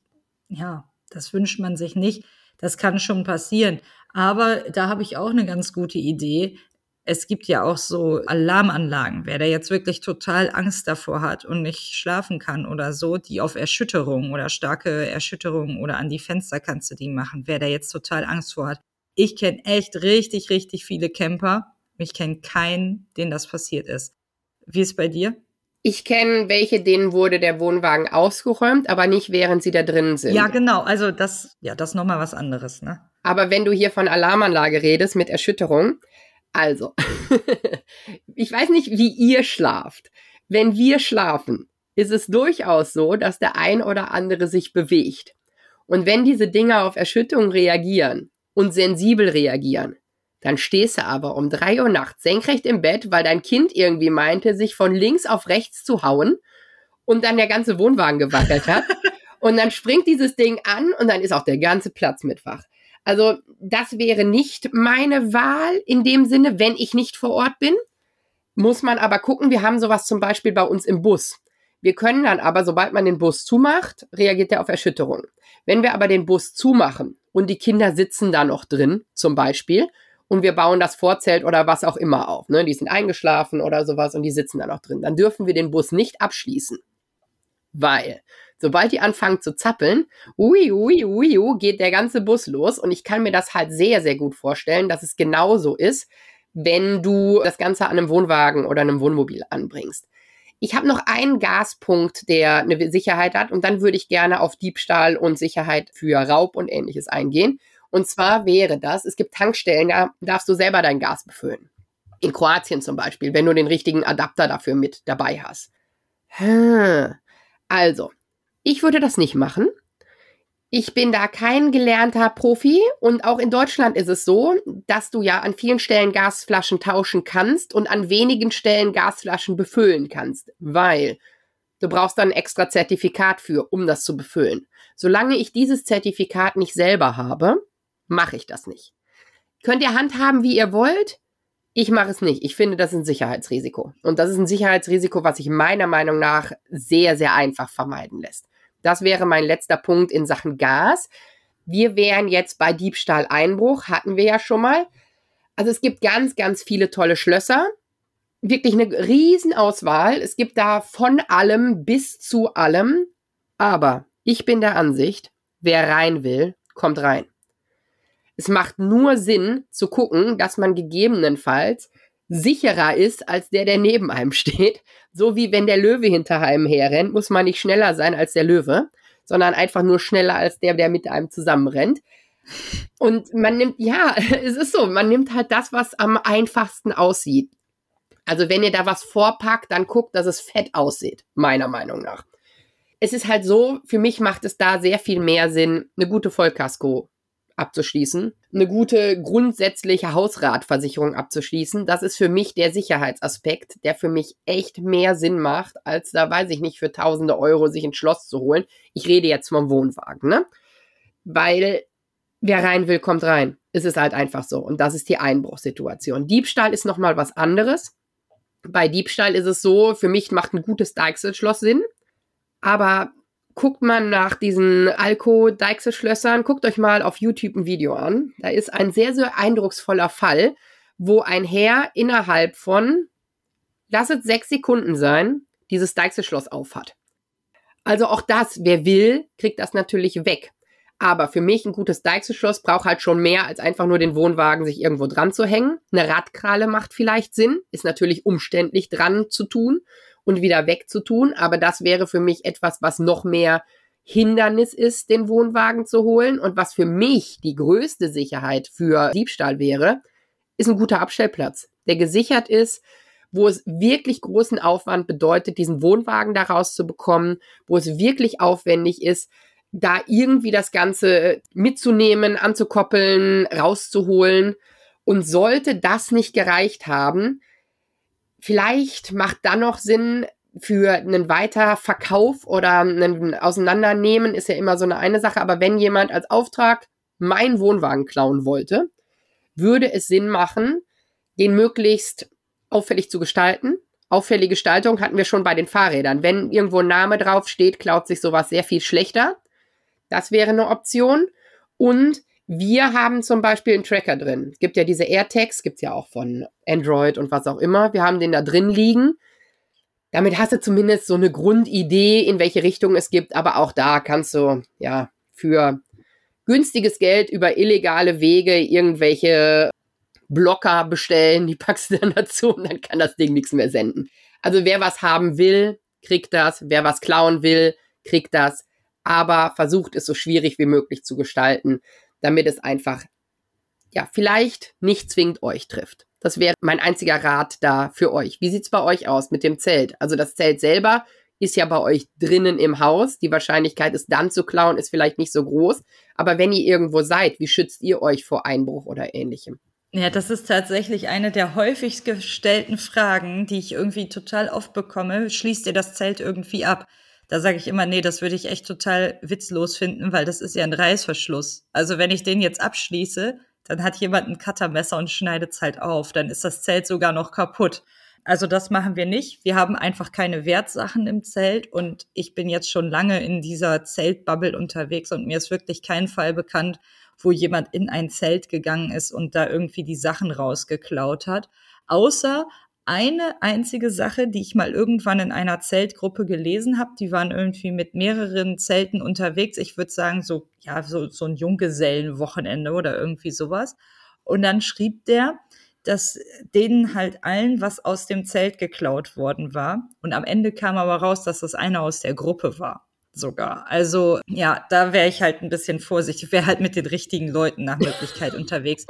Ja, das wünscht man sich nicht. Das kann schon passieren. Aber da habe ich auch eine ganz gute Idee es gibt ja auch so Alarmanlagen. Wer da jetzt wirklich total Angst davor hat und nicht schlafen kann oder so, die auf Erschütterung oder starke Erschütterung oder an die Fenster kannst du die machen. Wer da jetzt total Angst vor hat. Ich kenne echt richtig, richtig viele Camper. Ich kenne keinen, denen das passiert ist. Wie ist bei dir? Ich kenne welche, denen wurde der Wohnwagen ausgeräumt, aber nicht während sie da drin sind. Ja, genau. Also das, ja, das ist nochmal was anderes, ne? Aber wenn du hier von Alarmanlage redest mit Erschütterung, also, ich weiß nicht, wie ihr schlaft. Wenn wir schlafen, ist es durchaus so, dass der ein oder andere sich bewegt. Und wenn diese Dinge auf Erschütterung reagieren und sensibel reagieren, dann stehst du aber um drei Uhr nachts senkrecht im Bett, weil dein Kind irgendwie meinte, sich von links auf rechts zu hauen und dann der ganze Wohnwagen gewackelt hat. und dann springt dieses Ding an und dann ist auch der ganze Platz mit wach. Also das wäre nicht meine Wahl in dem Sinne, wenn ich nicht vor Ort bin. Muss man aber gucken, wir haben sowas zum Beispiel bei uns im Bus. Wir können dann aber, sobald man den Bus zumacht, reagiert er auf Erschütterung. Wenn wir aber den Bus zumachen und die Kinder sitzen da noch drin, zum Beispiel, und wir bauen das Vorzelt oder was auch immer auf, ne, die sind eingeschlafen oder sowas und die sitzen da noch drin, dann dürfen wir den Bus nicht abschließen. Weil Sobald die anfangen zu zappeln, ui, ui, ui, ui, geht der ganze Bus los. Und ich kann mir das halt sehr, sehr gut vorstellen, dass es genauso ist, wenn du das Ganze an einem Wohnwagen oder einem Wohnmobil anbringst. Ich habe noch einen Gaspunkt, der eine Sicherheit hat, und dann würde ich gerne auf Diebstahl und Sicherheit für Raub und ähnliches eingehen. Und zwar wäre das, es gibt Tankstellen, da darfst du selber dein Gas befüllen. In Kroatien zum Beispiel, wenn du den richtigen Adapter dafür mit dabei hast. Also, ich würde das nicht machen. Ich bin da kein gelernter Profi und auch in Deutschland ist es so, dass du ja an vielen Stellen Gasflaschen tauschen kannst und an wenigen Stellen Gasflaschen befüllen kannst, weil du brauchst dann ein extra Zertifikat für, um das zu befüllen. Solange ich dieses Zertifikat nicht selber habe, mache ich das nicht. Könnt ihr handhaben, wie ihr wollt? Ich mache es nicht. Ich finde, das ist ein Sicherheitsrisiko. Und das ist ein Sicherheitsrisiko, was sich meiner Meinung nach sehr, sehr einfach vermeiden lässt. Das wäre mein letzter Punkt in Sachen Gas. Wir wären jetzt bei Diebstahl-Einbruch, hatten wir ja schon mal. Also es gibt ganz, ganz viele tolle Schlösser. Wirklich eine Riesenauswahl. Es gibt da von allem bis zu allem. Aber ich bin der Ansicht, wer rein will, kommt rein. Es macht nur Sinn zu gucken, dass man gegebenenfalls sicherer ist als der, der neben einem steht. So wie wenn der Löwe hinter einem herrennt, muss man nicht schneller sein als der Löwe, sondern einfach nur schneller als der, der mit einem zusammenrennt. Und man nimmt, ja, es ist so, man nimmt halt das, was am einfachsten aussieht. Also wenn ihr da was vorpackt, dann guckt, dass es fett aussieht, meiner Meinung nach. Es ist halt so, für mich macht es da sehr viel mehr Sinn, eine gute Vollkasko abzuschließen, eine gute grundsätzliche Hausratversicherung abzuschließen. Das ist für mich der Sicherheitsaspekt, der für mich echt mehr Sinn macht, als da weiß ich nicht, für tausende Euro sich ein Schloss zu holen. Ich rede jetzt vom Wohnwagen, ne? Weil wer rein will, kommt rein. Es ist halt einfach so. Und das ist die Einbruchssituation. Diebstahl ist nochmal was anderes. Bei Diebstahl ist es so, für mich macht ein gutes Deichselschloss Sinn. Aber guckt man nach diesen Alko-Deichselschlössern, guckt euch mal auf YouTube ein Video an. Da ist ein sehr, sehr eindrucksvoller Fall, wo ein Herr innerhalb von, lass es sechs Sekunden sein, dieses Deichselschloss aufhat. Also auch das, wer will, kriegt das natürlich weg. Aber für mich ein gutes Deichselschloss braucht halt schon mehr als einfach nur den Wohnwagen sich irgendwo dran zu hängen. Eine Radkrale macht vielleicht Sinn, ist natürlich umständlich dran zu tun und wieder wegzutun. Aber das wäre für mich etwas, was noch mehr Hindernis ist, den Wohnwagen zu holen. Und was für mich die größte Sicherheit für Diebstahl wäre, ist ein guter Abstellplatz, der gesichert ist, wo es wirklich großen Aufwand bedeutet, diesen Wohnwagen da rauszubekommen, wo es wirklich aufwendig ist, da irgendwie das Ganze mitzunehmen, anzukoppeln, rauszuholen. Und sollte das nicht gereicht haben, Vielleicht macht dann noch Sinn für einen Weiterverkauf oder ein Auseinandernehmen ist ja immer so eine eine Sache. Aber wenn jemand als Auftrag meinen Wohnwagen klauen wollte, würde es Sinn machen, den möglichst auffällig zu gestalten. Auffällige Gestaltung hatten wir schon bei den Fahrrädern. Wenn irgendwo ein Name drauf steht, klaut sich sowas sehr viel schlechter. Das wäre eine Option. Und wir haben zum Beispiel einen Tracker drin. Es gibt ja diese AirTags, gibt es ja auch von Android und was auch immer. Wir haben den da drin liegen. Damit hast du zumindest so eine Grundidee, in welche Richtung es gibt. Aber auch da kannst du ja für günstiges Geld über illegale Wege irgendwelche Blocker bestellen. Die packst du dann dazu und dann kann das Ding nichts mehr senden. Also wer was haben will, kriegt das. Wer was klauen will, kriegt das. Aber versucht es so schwierig wie möglich zu gestalten damit es einfach, ja, vielleicht nicht zwingend euch trifft. Das wäre mein einziger Rat da für euch. Wie sieht's bei euch aus mit dem Zelt? Also das Zelt selber ist ja bei euch drinnen im Haus. Die Wahrscheinlichkeit, es dann zu klauen, ist vielleicht nicht so groß. Aber wenn ihr irgendwo seid, wie schützt ihr euch vor Einbruch oder ähnlichem? Ja, das ist tatsächlich eine der häufigst gestellten Fragen, die ich irgendwie total oft bekomme. Schließt ihr das Zelt irgendwie ab? Da sage ich immer, nee, das würde ich echt total witzlos finden, weil das ist ja ein Reißverschluss. Also wenn ich den jetzt abschließe, dann hat jemand ein Cuttermesser und schneidet es halt auf. Dann ist das Zelt sogar noch kaputt. Also das machen wir nicht. Wir haben einfach keine Wertsachen im Zelt und ich bin jetzt schon lange in dieser Zeltbubble unterwegs und mir ist wirklich kein Fall bekannt, wo jemand in ein Zelt gegangen ist und da irgendwie die Sachen rausgeklaut hat. Außer eine einzige Sache, die ich mal irgendwann in einer Zeltgruppe gelesen habe. Die waren irgendwie mit mehreren Zelten unterwegs. Ich würde sagen, so, ja, so, so ein Junggesellenwochenende oder irgendwie sowas. Und dann schrieb der, dass denen halt allen was aus dem Zelt geklaut worden war. Und am Ende kam aber raus, dass das einer aus der Gruppe war. Sogar. Also, ja, da wäre ich halt ein bisschen vorsichtig. Ich wäre halt mit den richtigen Leuten nach Möglichkeit unterwegs.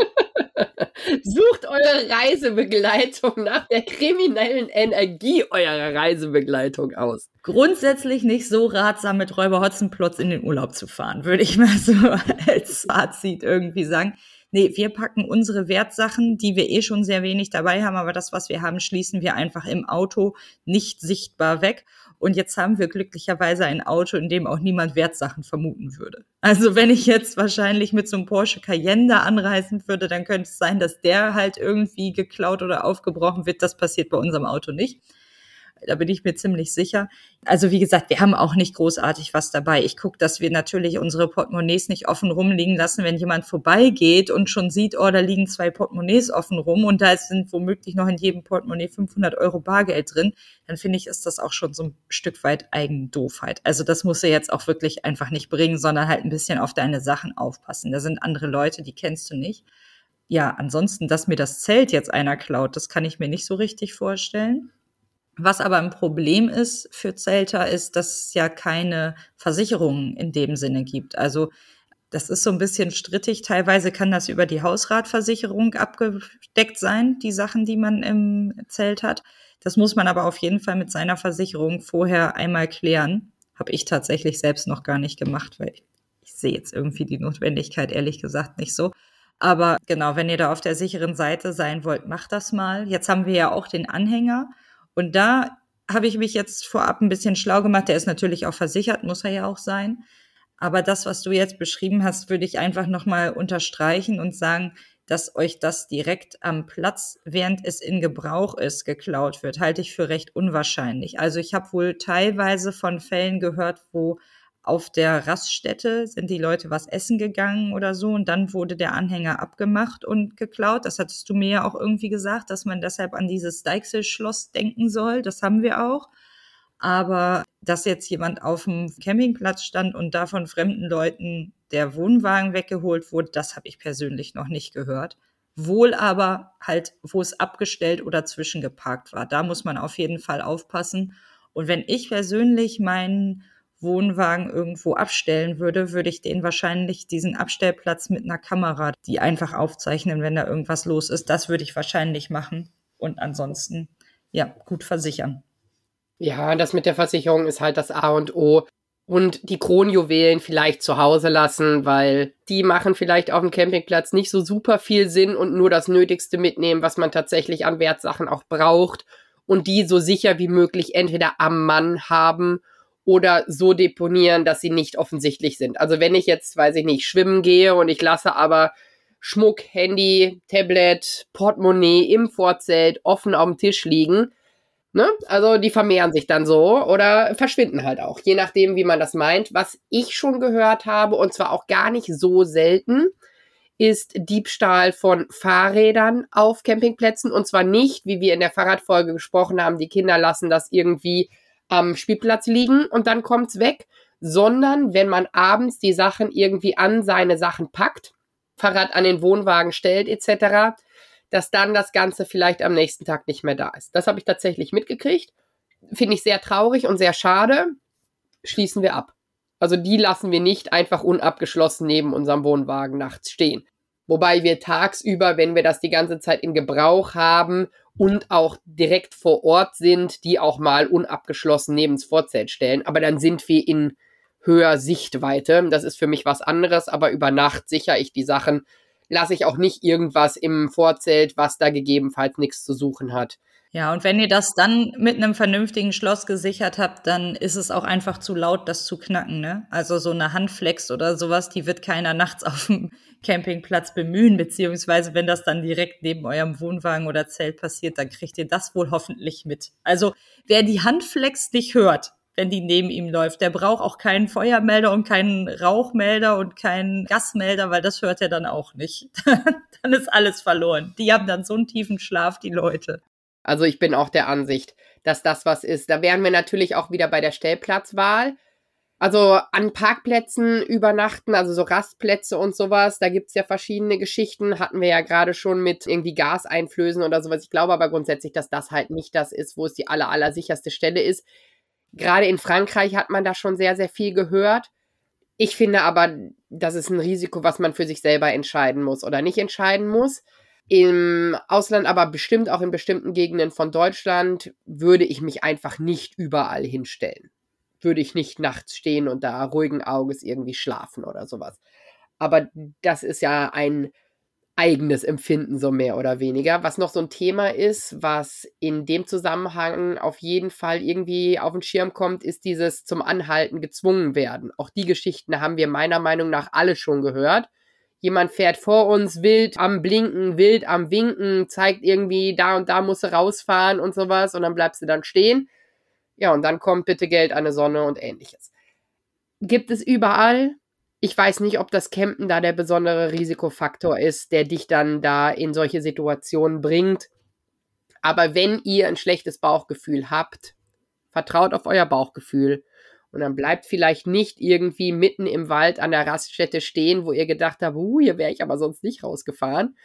Sucht eure Reisebegleitung nach der kriminellen Energie eurer Reisebegleitung aus. Grundsätzlich nicht so ratsam, mit Räuber Hotzenplotz in den Urlaub zu fahren, würde ich mal so als Fazit irgendwie sagen. Nee, wir packen unsere Wertsachen, die wir eh schon sehr wenig dabei haben, aber das, was wir haben, schließen wir einfach im Auto nicht sichtbar weg. Und jetzt haben wir glücklicherweise ein Auto, in dem auch niemand Wertsachen vermuten würde. Also wenn ich jetzt wahrscheinlich mit so einem Porsche Cayenne da anreisen würde, dann könnte es sein, dass der halt irgendwie geklaut oder aufgebrochen wird. Das passiert bei unserem Auto nicht. Da bin ich mir ziemlich sicher. Also wie gesagt, wir haben auch nicht großartig was dabei. Ich gucke, dass wir natürlich unsere Portemonnaies nicht offen rumliegen lassen, wenn jemand vorbeigeht und schon sieht, oh, da liegen zwei Portemonnaies offen rum und da sind womöglich noch in jedem Portemonnaie 500 Euro Bargeld drin. Dann finde ich, ist das auch schon so ein Stück weit Eigendofheit. Also das muss er jetzt auch wirklich einfach nicht bringen, sondern halt ein bisschen auf deine Sachen aufpassen. Da sind andere Leute, die kennst du nicht. Ja, ansonsten, dass mir das Zelt jetzt einer klaut, das kann ich mir nicht so richtig vorstellen. Was aber ein Problem ist für Zelter, ist, dass es ja keine Versicherungen in dem Sinne gibt. Also das ist so ein bisschen strittig. Teilweise kann das über die Hausratversicherung abgedeckt sein, die Sachen, die man im Zelt hat. Das muss man aber auf jeden Fall mit seiner Versicherung vorher einmal klären. Habe ich tatsächlich selbst noch gar nicht gemacht, weil ich, ich sehe jetzt irgendwie die Notwendigkeit ehrlich gesagt nicht so. Aber genau, wenn ihr da auf der sicheren Seite sein wollt, macht das mal. Jetzt haben wir ja auch den Anhänger. Und da habe ich mich jetzt vorab ein bisschen schlau gemacht. Der ist natürlich auch versichert, muss er ja auch sein. Aber das, was du jetzt beschrieben hast, würde ich einfach nochmal unterstreichen und sagen, dass euch das direkt am Platz, während es in Gebrauch ist, geklaut wird, halte ich für recht unwahrscheinlich. Also ich habe wohl teilweise von Fällen gehört, wo auf der Raststätte sind die Leute was essen gegangen oder so und dann wurde der Anhänger abgemacht und geklaut. Das hattest du mir ja auch irgendwie gesagt, dass man deshalb an dieses Deichsel-Schloss denken soll. Das haben wir auch. Aber dass jetzt jemand auf dem Campingplatz stand und da von fremden Leuten der Wohnwagen weggeholt wurde, das habe ich persönlich noch nicht gehört. Wohl aber halt, wo es abgestellt oder zwischengeparkt war. Da muss man auf jeden Fall aufpassen. Und wenn ich persönlich meinen Wohnwagen irgendwo abstellen würde, würde ich den wahrscheinlich diesen Abstellplatz mit einer Kamera, die einfach aufzeichnen, wenn da irgendwas los ist, das würde ich wahrscheinlich machen. Und ansonsten, ja, gut versichern. Ja, das mit der Versicherung ist halt das A und O. Und die Kronjuwelen vielleicht zu Hause lassen, weil die machen vielleicht auf dem Campingplatz nicht so super viel Sinn und nur das Nötigste mitnehmen, was man tatsächlich an Wertsachen auch braucht. Und die so sicher wie möglich entweder am Mann haben oder so deponieren, dass sie nicht offensichtlich sind. Also wenn ich jetzt, weiß ich nicht, schwimmen gehe und ich lasse aber Schmuck, Handy, Tablet, Portemonnaie im Vorzelt offen auf dem Tisch liegen, ne? Also die vermehren sich dann so oder verschwinden halt auch, je nachdem, wie man das meint. Was ich schon gehört habe und zwar auch gar nicht so selten, ist Diebstahl von Fahrrädern auf Campingplätzen und zwar nicht, wie wir in der Fahrradfolge gesprochen haben, die Kinder lassen das irgendwie am Spielplatz liegen und dann kommt's weg, sondern wenn man abends die Sachen irgendwie an seine Sachen packt, Fahrrad an den Wohnwagen stellt etc., dass dann das Ganze vielleicht am nächsten Tag nicht mehr da ist. Das habe ich tatsächlich mitgekriegt. Finde ich sehr traurig und sehr schade. Schließen wir ab. Also die lassen wir nicht einfach unabgeschlossen neben unserem Wohnwagen nachts stehen. Wobei wir tagsüber, wenn wir das die ganze Zeit in Gebrauch haben und auch direkt vor Ort sind, die auch mal unabgeschlossen neben das Vorzelt stellen. Aber dann sind wir in höher Sichtweite. Das ist für mich was anderes, aber über Nacht sichere ich die Sachen. Lasse ich auch nicht irgendwas im Vorzelt, was da gegebenenfalls nichts zu suchen hat. Ja, und wenn ihr das dann mit einem vernünftigen Schloss gesichert habt, dann ist es auch einfach zu laut, das zu knacken, ne? Also so eine Handflex oder sowas, die wird keiner nachts auf dem Campingplatz bemühen, beziehungsweise wenn das dann direkt neben eurem Wohnwagen oder Zelt passiert, dann kriegt ihr das wohl hoffentlich mit. Also wer die Handflex nicht hört, wenn die neben ihm läuft. Der braucht auch keinen Feuermelder und keinen Rauchmelder und keinen Gasmelder, weil das hört er dann auch nicht. dann ist alles verloren. Die haben dann so einen tiefen Schlaf, die Leute. Also ich bin auch der Ansicht, dass das was ist. Da wären wir natürlich auch wieder bei der Stellplatzwahl. Also an Parkplätzen übernachten, also so Rastplätze und sowas, da gibt's ja verschiedene Geschichten. Hatten wir ja gerade schon mit irgendwie Gas einflößen oder sowas. Ich glaube aber grundsätzlich, dass das halt nicht das ist, wo es die aller, aller sicherste Stelle ist. Gerade in Frankreich hat man da schon sehr, sehr viel gehört. Ich finde aber, das ist ein Risiko, was man für sich selber entscheiden muss oder nicht entscheiden muss. Im Ausland, aber bestimmt auch in bestimmten Gegenden von Deutschland, würde ich mich einfach nicht überall hinstellen. Würde ich nicht nachts stehen und da ruhigen Auges irgendwie schlafen oder sowas. Aber das ist ja ein eigenes Empfinden, so mehr oder weniger. Was noch so ein Thema ist, was in dem Zusammenhang auf jeden Fall irgendwie auf den Schirm kommt, ist dieses zum Anhalten gezwungen werden. Auch die Geschichten haben wir meiner Meinung nach alle schon gehört. Jemand fährt vor uns wild am Blinken, wild am Winken, zeigt irgendwie, da und da muss er rausfahren und sowas und dann bleibst du dann stehen. Ja, und dann kommt bitte Geld an die Sonne und ähnliches. Gibt es überall, ich weiß nicht, ob das Campen da der besondere Risikofaktor ist, der dich dann da in solche Situationen bringt. Aber wenn ihr ein schlechtes Bauchgefühl habt, vertraut auf euer Bauchgefühl. Und dann bleibt vielleicht nicht irgendwie mitten im Wald an der Raststätte stehen, wo ihr gedacht habt, uh, hier wäre ich aber sonst nicht rausgefahren.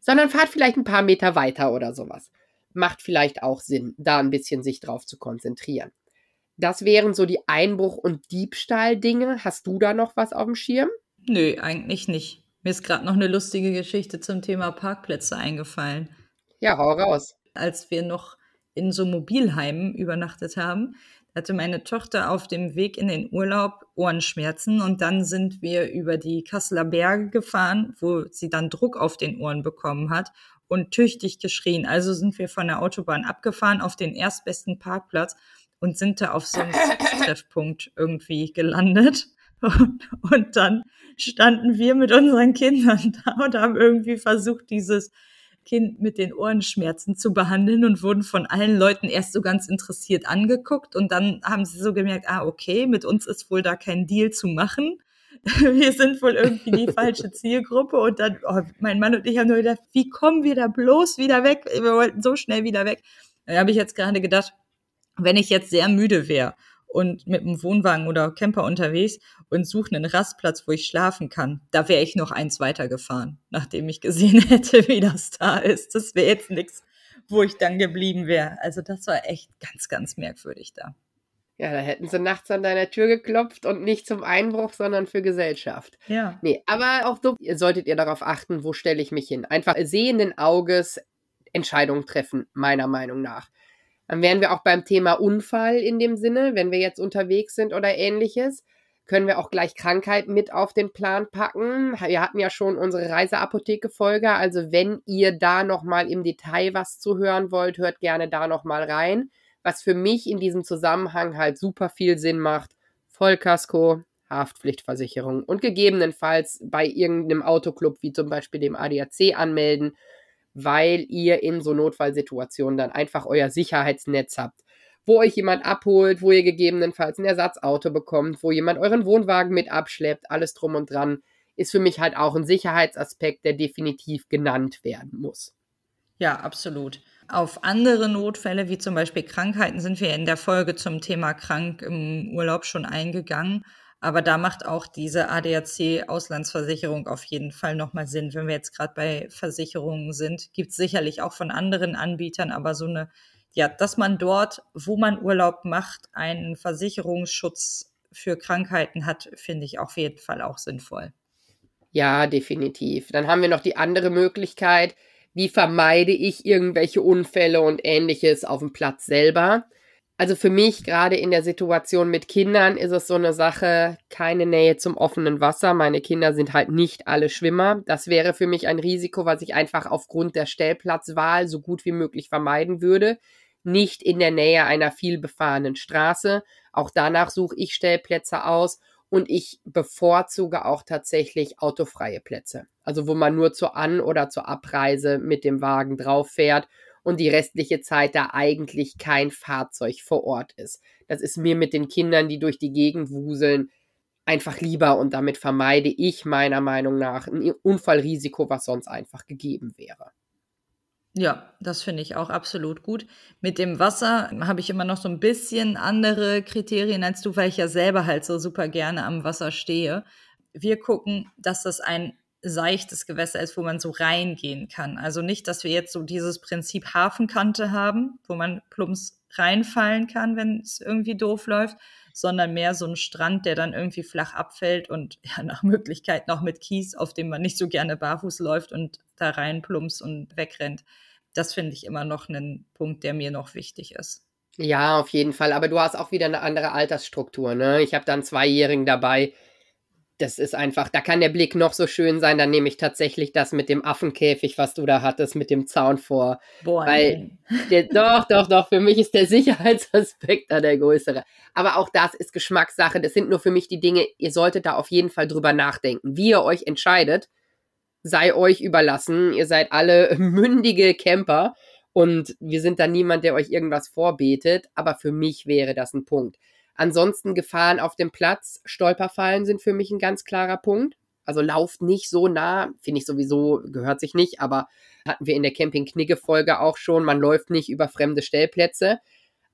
Sondern fahrt vielleicht ein paar Meter weiter oder sowas. Macht vielleicht auch Sinn, da ein bisschen sich drauf zu konzentrieren. Das wären so die Einbruch- und Diebstahl-Dinge. Hast du da noch was auf dem Schirm? Nö, eigentlich nicht. Mir ist gerade noch eine lustige Geschichte zum Thema Parkplätze eingefallen. Ja, hau raus. Als wir noch in so Mobilheimen übernachtet haben, hatte meine Tochter auf dem Weg in den Urlaub Ohrenschmerzen und dann sind wir über die Kasseler Berge gefahren, wo sie dann Druck auf den Ohren bekommen hat und tüchtig geschrien. Also sind wir von der Autobahn abgefahren auf den erstbesten Parkplatz und sind da auf so einem Treffpunkt irgendwie gelandet. Und, und, dann standen wir mit unseren Kindern da und haben irgendwie versucht, dieses Kind mit den Ohrenschmerzen zu behandeln und wurden von allen Leuten erst so ganz interessiert angeguckt und dann haben sie so gemerkt, ah, okay, mit uns ist wohl da kein Deal zu machen. Wir sind wohl irgendwie die falsche Zielgruppe und dann, oh, mein Mann und ich haben nur gedacht, wie kommen wir da bloß wieder weg? Wir wollten so schnell wieder weg. Da habe ich jetzt gerade gedacht, wenn ich jetzt sehr müde wäre und mit einem Wohnwagen oder Camper unterwegs und suche einen Rastplatz, wo ich schlafen kann, da wäre ich noch eins weitergefahren, nachdem ich gesehen hätte, wie das da ist. Das wäre jetzt nichts, wo ich dann geblieben wäre. Also das war echt ganz, ganz merkwürdig da. Ja, da hätten sie nachts an deiner Tür geklopft und nicht zum Einbruch, sondern für Gesellschaft. Ja. Nee, aber auch so solltet ihr darauf achten, wo stelle ich mich hin. Einfach sehenden Auges Entscheidungen treffen, meiner Meinung nach. Dann wären wir auch beim Thema Unfall in dem Sinne, wenn wir jetzt unterwegs sind oder ähnliches. Können wir auch gleich Krankheiten mit auf den Plan packen. Wir hatten ja schon unsere Reiseapotheke-Folge. Also wenn ihr da nochmal im Detail was zu hören wollt, hört gerne da nochmal rein. Was für mich in diesem Zusammenhang halt super viel Sinn macht. Vollkasko, Haftpflichtversicherung und gegebenenfalls bei irgendeinem Autoclub wie zum Beispiel dem ADAC anmelden weil ihr in so Notfallsituationen dann einfach euer Sicherheitsnetz habt, wo euch jemand abholt, wo ihr gegebenenfalls ein Ersatzauto bekommt, wo jemand euren Wohnwagen mit abschleppt, alles drum und dran, ist für mich halt auch ein Sicherheitsaspekt, der definitiv genannt werden muss. Ja, absolut. Auf andere Notfälle, wie zum Beispiel Krankheiten, sind wir in der Folge zum Thema krank im Urlaub schon eingegangen. Aber da macht auch diese ADAC-Auslandsversicherung auf jeden Fall nochmal Sinn. Wenn wir jetzt gerade bei Versicherungen sind, gibt es sicherlich auch von anderen Anbietern, aber so eine, ja, dass man dort, wo man Urlaub macht, einen Versicherungsschutz für Krankheiten hat, finde ich auf jeden Fall auch sinnvoll. Ja, definitiv. Dann haben wir noch die andere Möglichkeit, wie vermeide ich irgendwelche Unfälle und ähnliches auf dem Platz selber. Also für mich, gerade in der Situation mit Kindern, ist es so eine Sache, keine Nähe zum offenen Wasser. Meine Kinder sind halt nicht alle Schwimmer. Das wäre für mich ein Risiko, was ich einfach aufgrund der Stellplatzwahl so gut wie möglich vermeiden würde. Nicht in der Nähe einer viel befahrenen Straße. Auch danach suche ich Stellplätze aus und ich bevorzuge auch tatsächlich autofreie Plätze. Also wo man nur zur An- oder zur Abreise mit dem Wagen drauf fährt und die restliche Zeit da eigentlich kein Fahrzeug vor Ort ist. Das ist mir mit den Kindern, die durch die Gegend wuseln, einfach lieber und damit vermeide ich meiner Meinung nach ein Unfallrisiko, was sonst einfach gegeben wäre. Ja, das finde ich auch absolut gut. Mit dem Wasser habe ich immer noch so ein bisschen andere Kriterien als du, weil ich ja selber halt so super gerne am Wasser stehe. Wir gucken, dass das ein seichtes Gewässer ist, wo man so reingehen kann. Also nicht, dass wir jetzt so dieses Prinzip Hafenkante haben, wo man plumps reinfallen kann, wenn es irgendwie doof läuft, sondern mehr so ein Strand, der dann irgendwie flach abfällt und ja, nach Möglichkeit noch mit Kies, auf dem man nicht so gerne barfuß läuft und da rein plumps und wegrennt. Das finde ich immer noch einen Punkt, der mir noch wichtig ist. Ja, auf jeden Fall. Aber du hast auch wieder eine andere Altersstruktur. Ne? Ich habe da einen Zweijährigen dabei, das ist einfach, da kann der Blick noch so schön sein, dann nehme ich tatsächlich das mit dem Affenkäfig, was du da hattest, mit dem Zaun vor. Boah, weil der, doch, doch, doch, für mich ist der Sicherheitsaspekt da der größere. Aber auch das ist Geschmackssache. Das sind nur für mich die Dinge, ihr solltet da auf jeden Fall drüber nachdenken. Wie ihr euch entscheidet, sei euch überlassen. Ihr seid alle mündige Camper und wir sind da niemand, der euch irgendwas vorbetet. Aber für mich wäre das ein Punkt. Ansonsten Gefahren auf dem Platz, Stolperfallen sind für mich ein ganz klarer Punkt. Also lauft nicht so nah, finde ich sowieso, gehört sich nicht, aber hatten wir in der Camping-Knigge-Folge auch schon, man läuft nicht über fremde Stellplätze.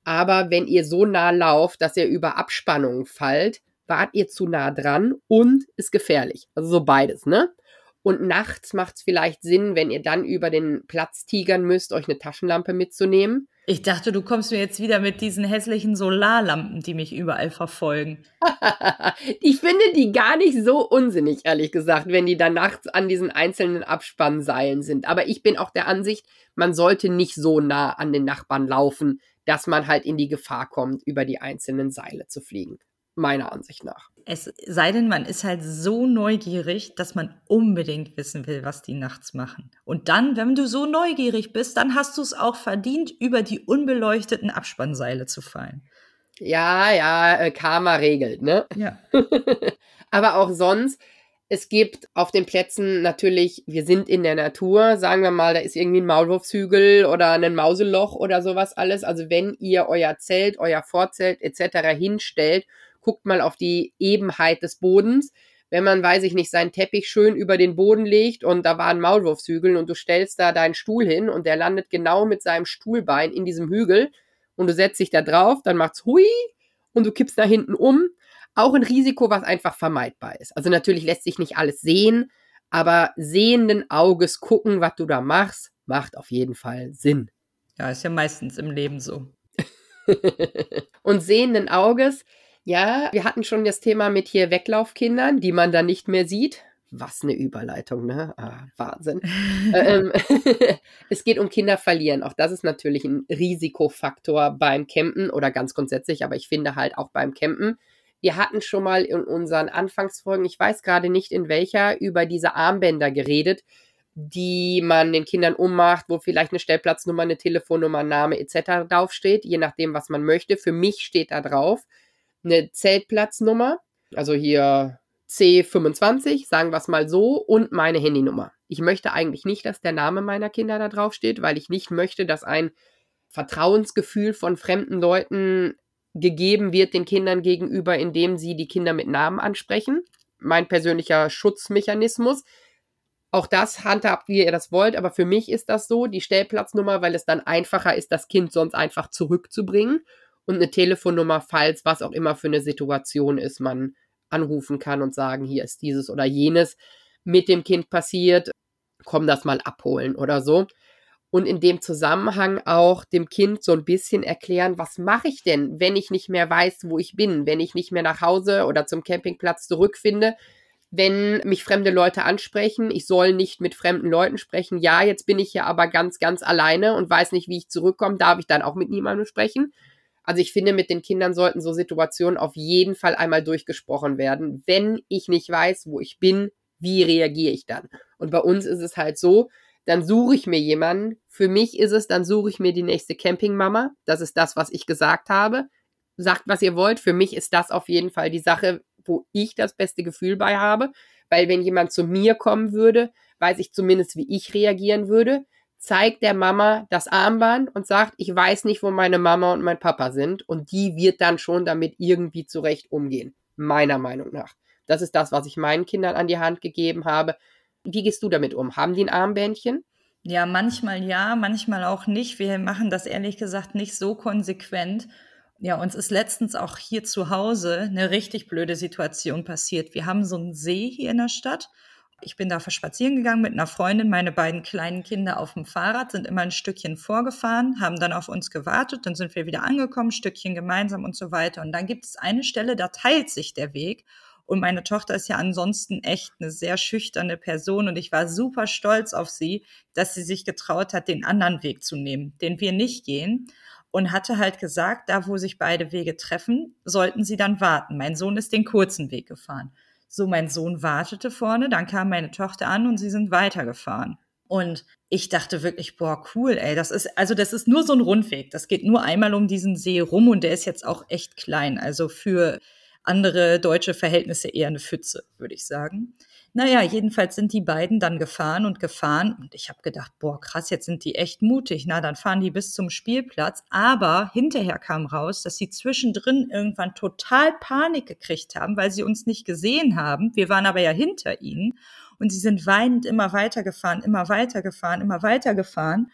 Aber wenn ihr so nah lauft, dass ihr über Abspannungen fallt, wart ihr zu nah dran und ist gefährlich. Also so beides, ne? Und nachts macht es vielleicht Sinn, wenn ihr dann über den Platz tigern müsst, euch eine Taschenlampe mitzunehmen. Ich dachte, du kommst mir jetzt wieder mit diesen hässlichen Solarlampen, die mich überall verfolgen. ich finde die gar nicht so unsinnig, ehrlich gesagt, wenn die dann nachts an diesen einzelnen Abspannseilen sind. Aber ich bin auch der Ansicht, man sollte nicht so nah an den Nachbarn laufen, dass man halt in die Gefahr kommt, über die einzelnen Seile zu fliegen meiner Ansicht nach. Es sei denn, man ist halt so neugierig, dass man unbedingt wissen will, was die nachts machen. Und dann, wenn du so neugierig bist, dann hast du es auch verdient, über die unbeleuchteten Abspannseile zu fallen. Ja, ja, äh, Karma regelt, ne? Ja. Aber auch sonst, es gibt auf den Plätzen natürlich, wir sind in der Natur, sagen wir mal, da ist irgendwie ein Maulwurfshügel oder ein Mauseloch oder sowas alles. Also wenn ihr euer Zelt, euer Vorzelt etc. hinstellt guckt mal auf die Ebenheit des Bodens. Wenn man, weiß ich nicht, seinen Teppich schön über den Boden legt und da war ein Maulwurfshügel und du stellst da deinen Stuhl hin und der landet genau mit seinem Stuhlbein in diesem Hügel und du setzt dich da drauf, dann macht's hui und du kippst nach hinten um. Auch ein Risiko, was einfach vermeidbar ist. Also natürlich lässt sich nicht alles sehen, aber sehenden Auges gucken, was du da machst, macht auf jeden Fall Sinn. Ja, ist ja meistens im Leben so. und sehenden Auges ja, wir hatten schon das Thema mit hier Weglaufkindern, die man dann nicht mehr sieht. Was eine Überleitung, ne? Ah, Wahnsinn. ähm, es geht um Kinder verlieren. Auch das ist natürlich ein Risikofaktor beim Campen oder ganz grundsätzlich, aber ich finde halt auch beim Campen. Wir hatten schon mal in unseren Anfangsfolgen, ich weiß gerade nicht in welcher, über diese Armbänder geredet, die man den Kindern ummacht, wo vielleicht eine Stellplatznummer, eine Telefonnummer, Name etc. draufsteht, je nachdem, was man möchte. Für mich steht da drauf, eine Zeltplatznummer, also hier C25, sagen wir es mal so, und meine Handynummer. Ich möchte eigentlich nicht, dass der Name meiner Kinder da drauf steht, weil ich nicht möchte, dass ein Vertrauensgefühl von fremden Leuten gegeben wird den Kindern gegenüber, indem sie die Kinder mit Namen ansprechen. Mein persönlicher Schutzmechanismus. Auch das handhabt, wie ihr das wollt, aber für mich ist das so, die Stellplatznummer, weil es dann einfacher ist, das Kind sonst einfach zurückzubringen und eine Telefonnummer, falls was auch immer für eine Situation ist, man anrufen kann und sagen, hier ist dieses oder jenes mit dem Kind passiert, komm das mal abholen oder so. Und in dem Zusammenhang auch dem Kind so ein bisschen erklären, was mache ich denn, wenn ich nicht mehr weiß, wo ich bin, wenn ich nicht mehr nach Hause oder zum Campingplatz zurückfinde, wenn mich fremde Leute ansprechen, ich soll nicht mit fremden Leuten sprechen. Ja, jetzt bin ich hier aber ganz, ganz alleine und weiß nicht, wie ich zurückkomme, darf ich dann auch mit niemandem sprechen? Also ich finde, mit den Kindern sollten so Situationen auf jeden Fall einmal durchgesprochen werden. Wenn ich nicht weiß, wo ich bin, wie reagiere ich dann? Und bei uns ist es halt so, dann suche ich mir jemanden. Für mich ist es, dann suche ich mir die nächste Campingmama. Das ist das, was ich gesagt habe. Sagt, was ihr wollt. Für mich ist das auf jeden Fall die Sache, wo ich das beste Gefühl bei habe. Weil wenn jemand zu mir kommen würde, weiß ich zumindest, wie ich reagieren würde zeigt der Mama das Armband und sagt, ich weiß nicht, wo meine Mama und mein Papa sind. Und die wird dann schon damit irgendwie zurecht umgehen. Meiner Meinung nach. Das ist das, was ich meinen Kindern an die Hand gegeben habe. Wie gehst du damit um? Haben die ein Armbändchen? Ja, manchmal ja, manchmal auch nicht. Wir machen das ehrlich gesagt nicht so konsequent. Ja, uns ist letztens auch hier zu Hause eine richtig blöde Situation passiert. Wir haben so einen See hier in der Stadt Ich bin da spazieren gegangen mit einer Freundin, meine beiden kleinen Kinder auf dem Fahrrad, sind immer ein Stückchen vorgefahren, haben dann auf uns gewartet, dann sind wir wieder angekommen, Stückchen gemeinsam und so weiter. Und dann gibt es eine Stelle, da teilt sich der Weg. Und meine Tochter ist ja ansonsten echt eine sehr schüchterne Person und ich war super stolz auf sie, dass sie sich getraut hat, den anderen Weg zu nehmen, den wir nicht gehen. Und hatte halt gesagt, da wo sich beide Wege treffen, sollten sie dann warten. Mein Sohn ist den kurzen Weg gefahren. So, mein Sohn wartete vorne, dann kam meine Tochter an und sie sind weitergefahren. Und ich dachte wirklich, boah, cool, ey, das ist, also das ist nur so ein Rundweg. Das geht nur einmal um diesen See rum und der ist jetzt auch echt klein. Also für andere deutsche Verhältnisse eher eine Pfütze, würde ich sagen. Naja, jedenfalls sind die beiden dann gefahren und gefahren und ich habe gedacht, boah, krass, jetzt sind die echt mutig. Na, dann fahren die bis zum Spielplatz. Aber hinterher kam raus, dass sie zwischendrin irgendwann total Panik gekriegt haben, weil sie uns nicht gesehen haben. Wir waren aber ja hinter ihnen und sie sind weinend immer weitergefahren, immer weitergefahren, immer weitergefahren.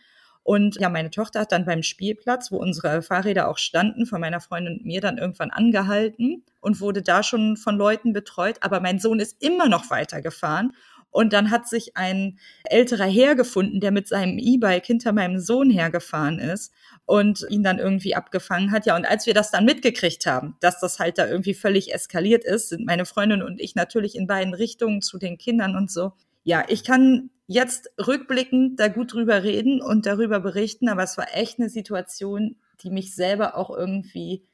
Und ja, meine Tochter hat dann beim Spielplatz, wo unsere Fahrräder auch standen, von meiner Freundin und mir dann irgendwann angehalten und wurde da schon von Leuten betreut. Aber mein Sohn ist immer noch weitergefahren. Und dann hat sich ein älterer Herr gefunden, der mit seinem E-Bike hinter meinem Sohn hergefahren ist und ihn dann irgendwie abgefangen hat. Ja, und als wir das dann mitgekriegt haben, dass das halt da irgendwie völlig eskaliert ist, sind meine Freundin und ich natürlich in beiden Richtungen zu den Kindern und so. Ja, ich kann jetzt rückblickend da gut drüber reden und darüber berichten, aber es war echt eine Situation, die mich selber auch irgendwie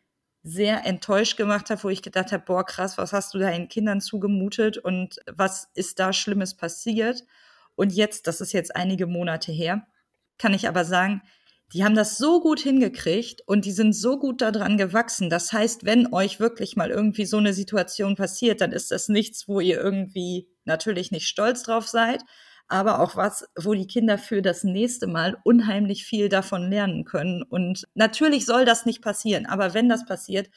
sehr enttäuscht gemacht hat, wo ich gedacht habe, boah, krass, was hast du deinen Kindern zugemutet und was ist da Schlimmes passiert? Und jetzt, das ist jetzt einige Monate her, kann ich aber sagen, die haben das so gut hingekriegt und die sind so gut daran gewachsen. Das heißt, wenn euch wirklich mal irgendwie so eine Situation passiert, dann ist das nichts, wo ihr irgendwie natürlich nicht stolz drauf seid, aber auch was, wo die Kinder für das nächste Mal unheimlich viel davon lernen können. Und natürlich soll das nicht passieren, aber wenn das passiert,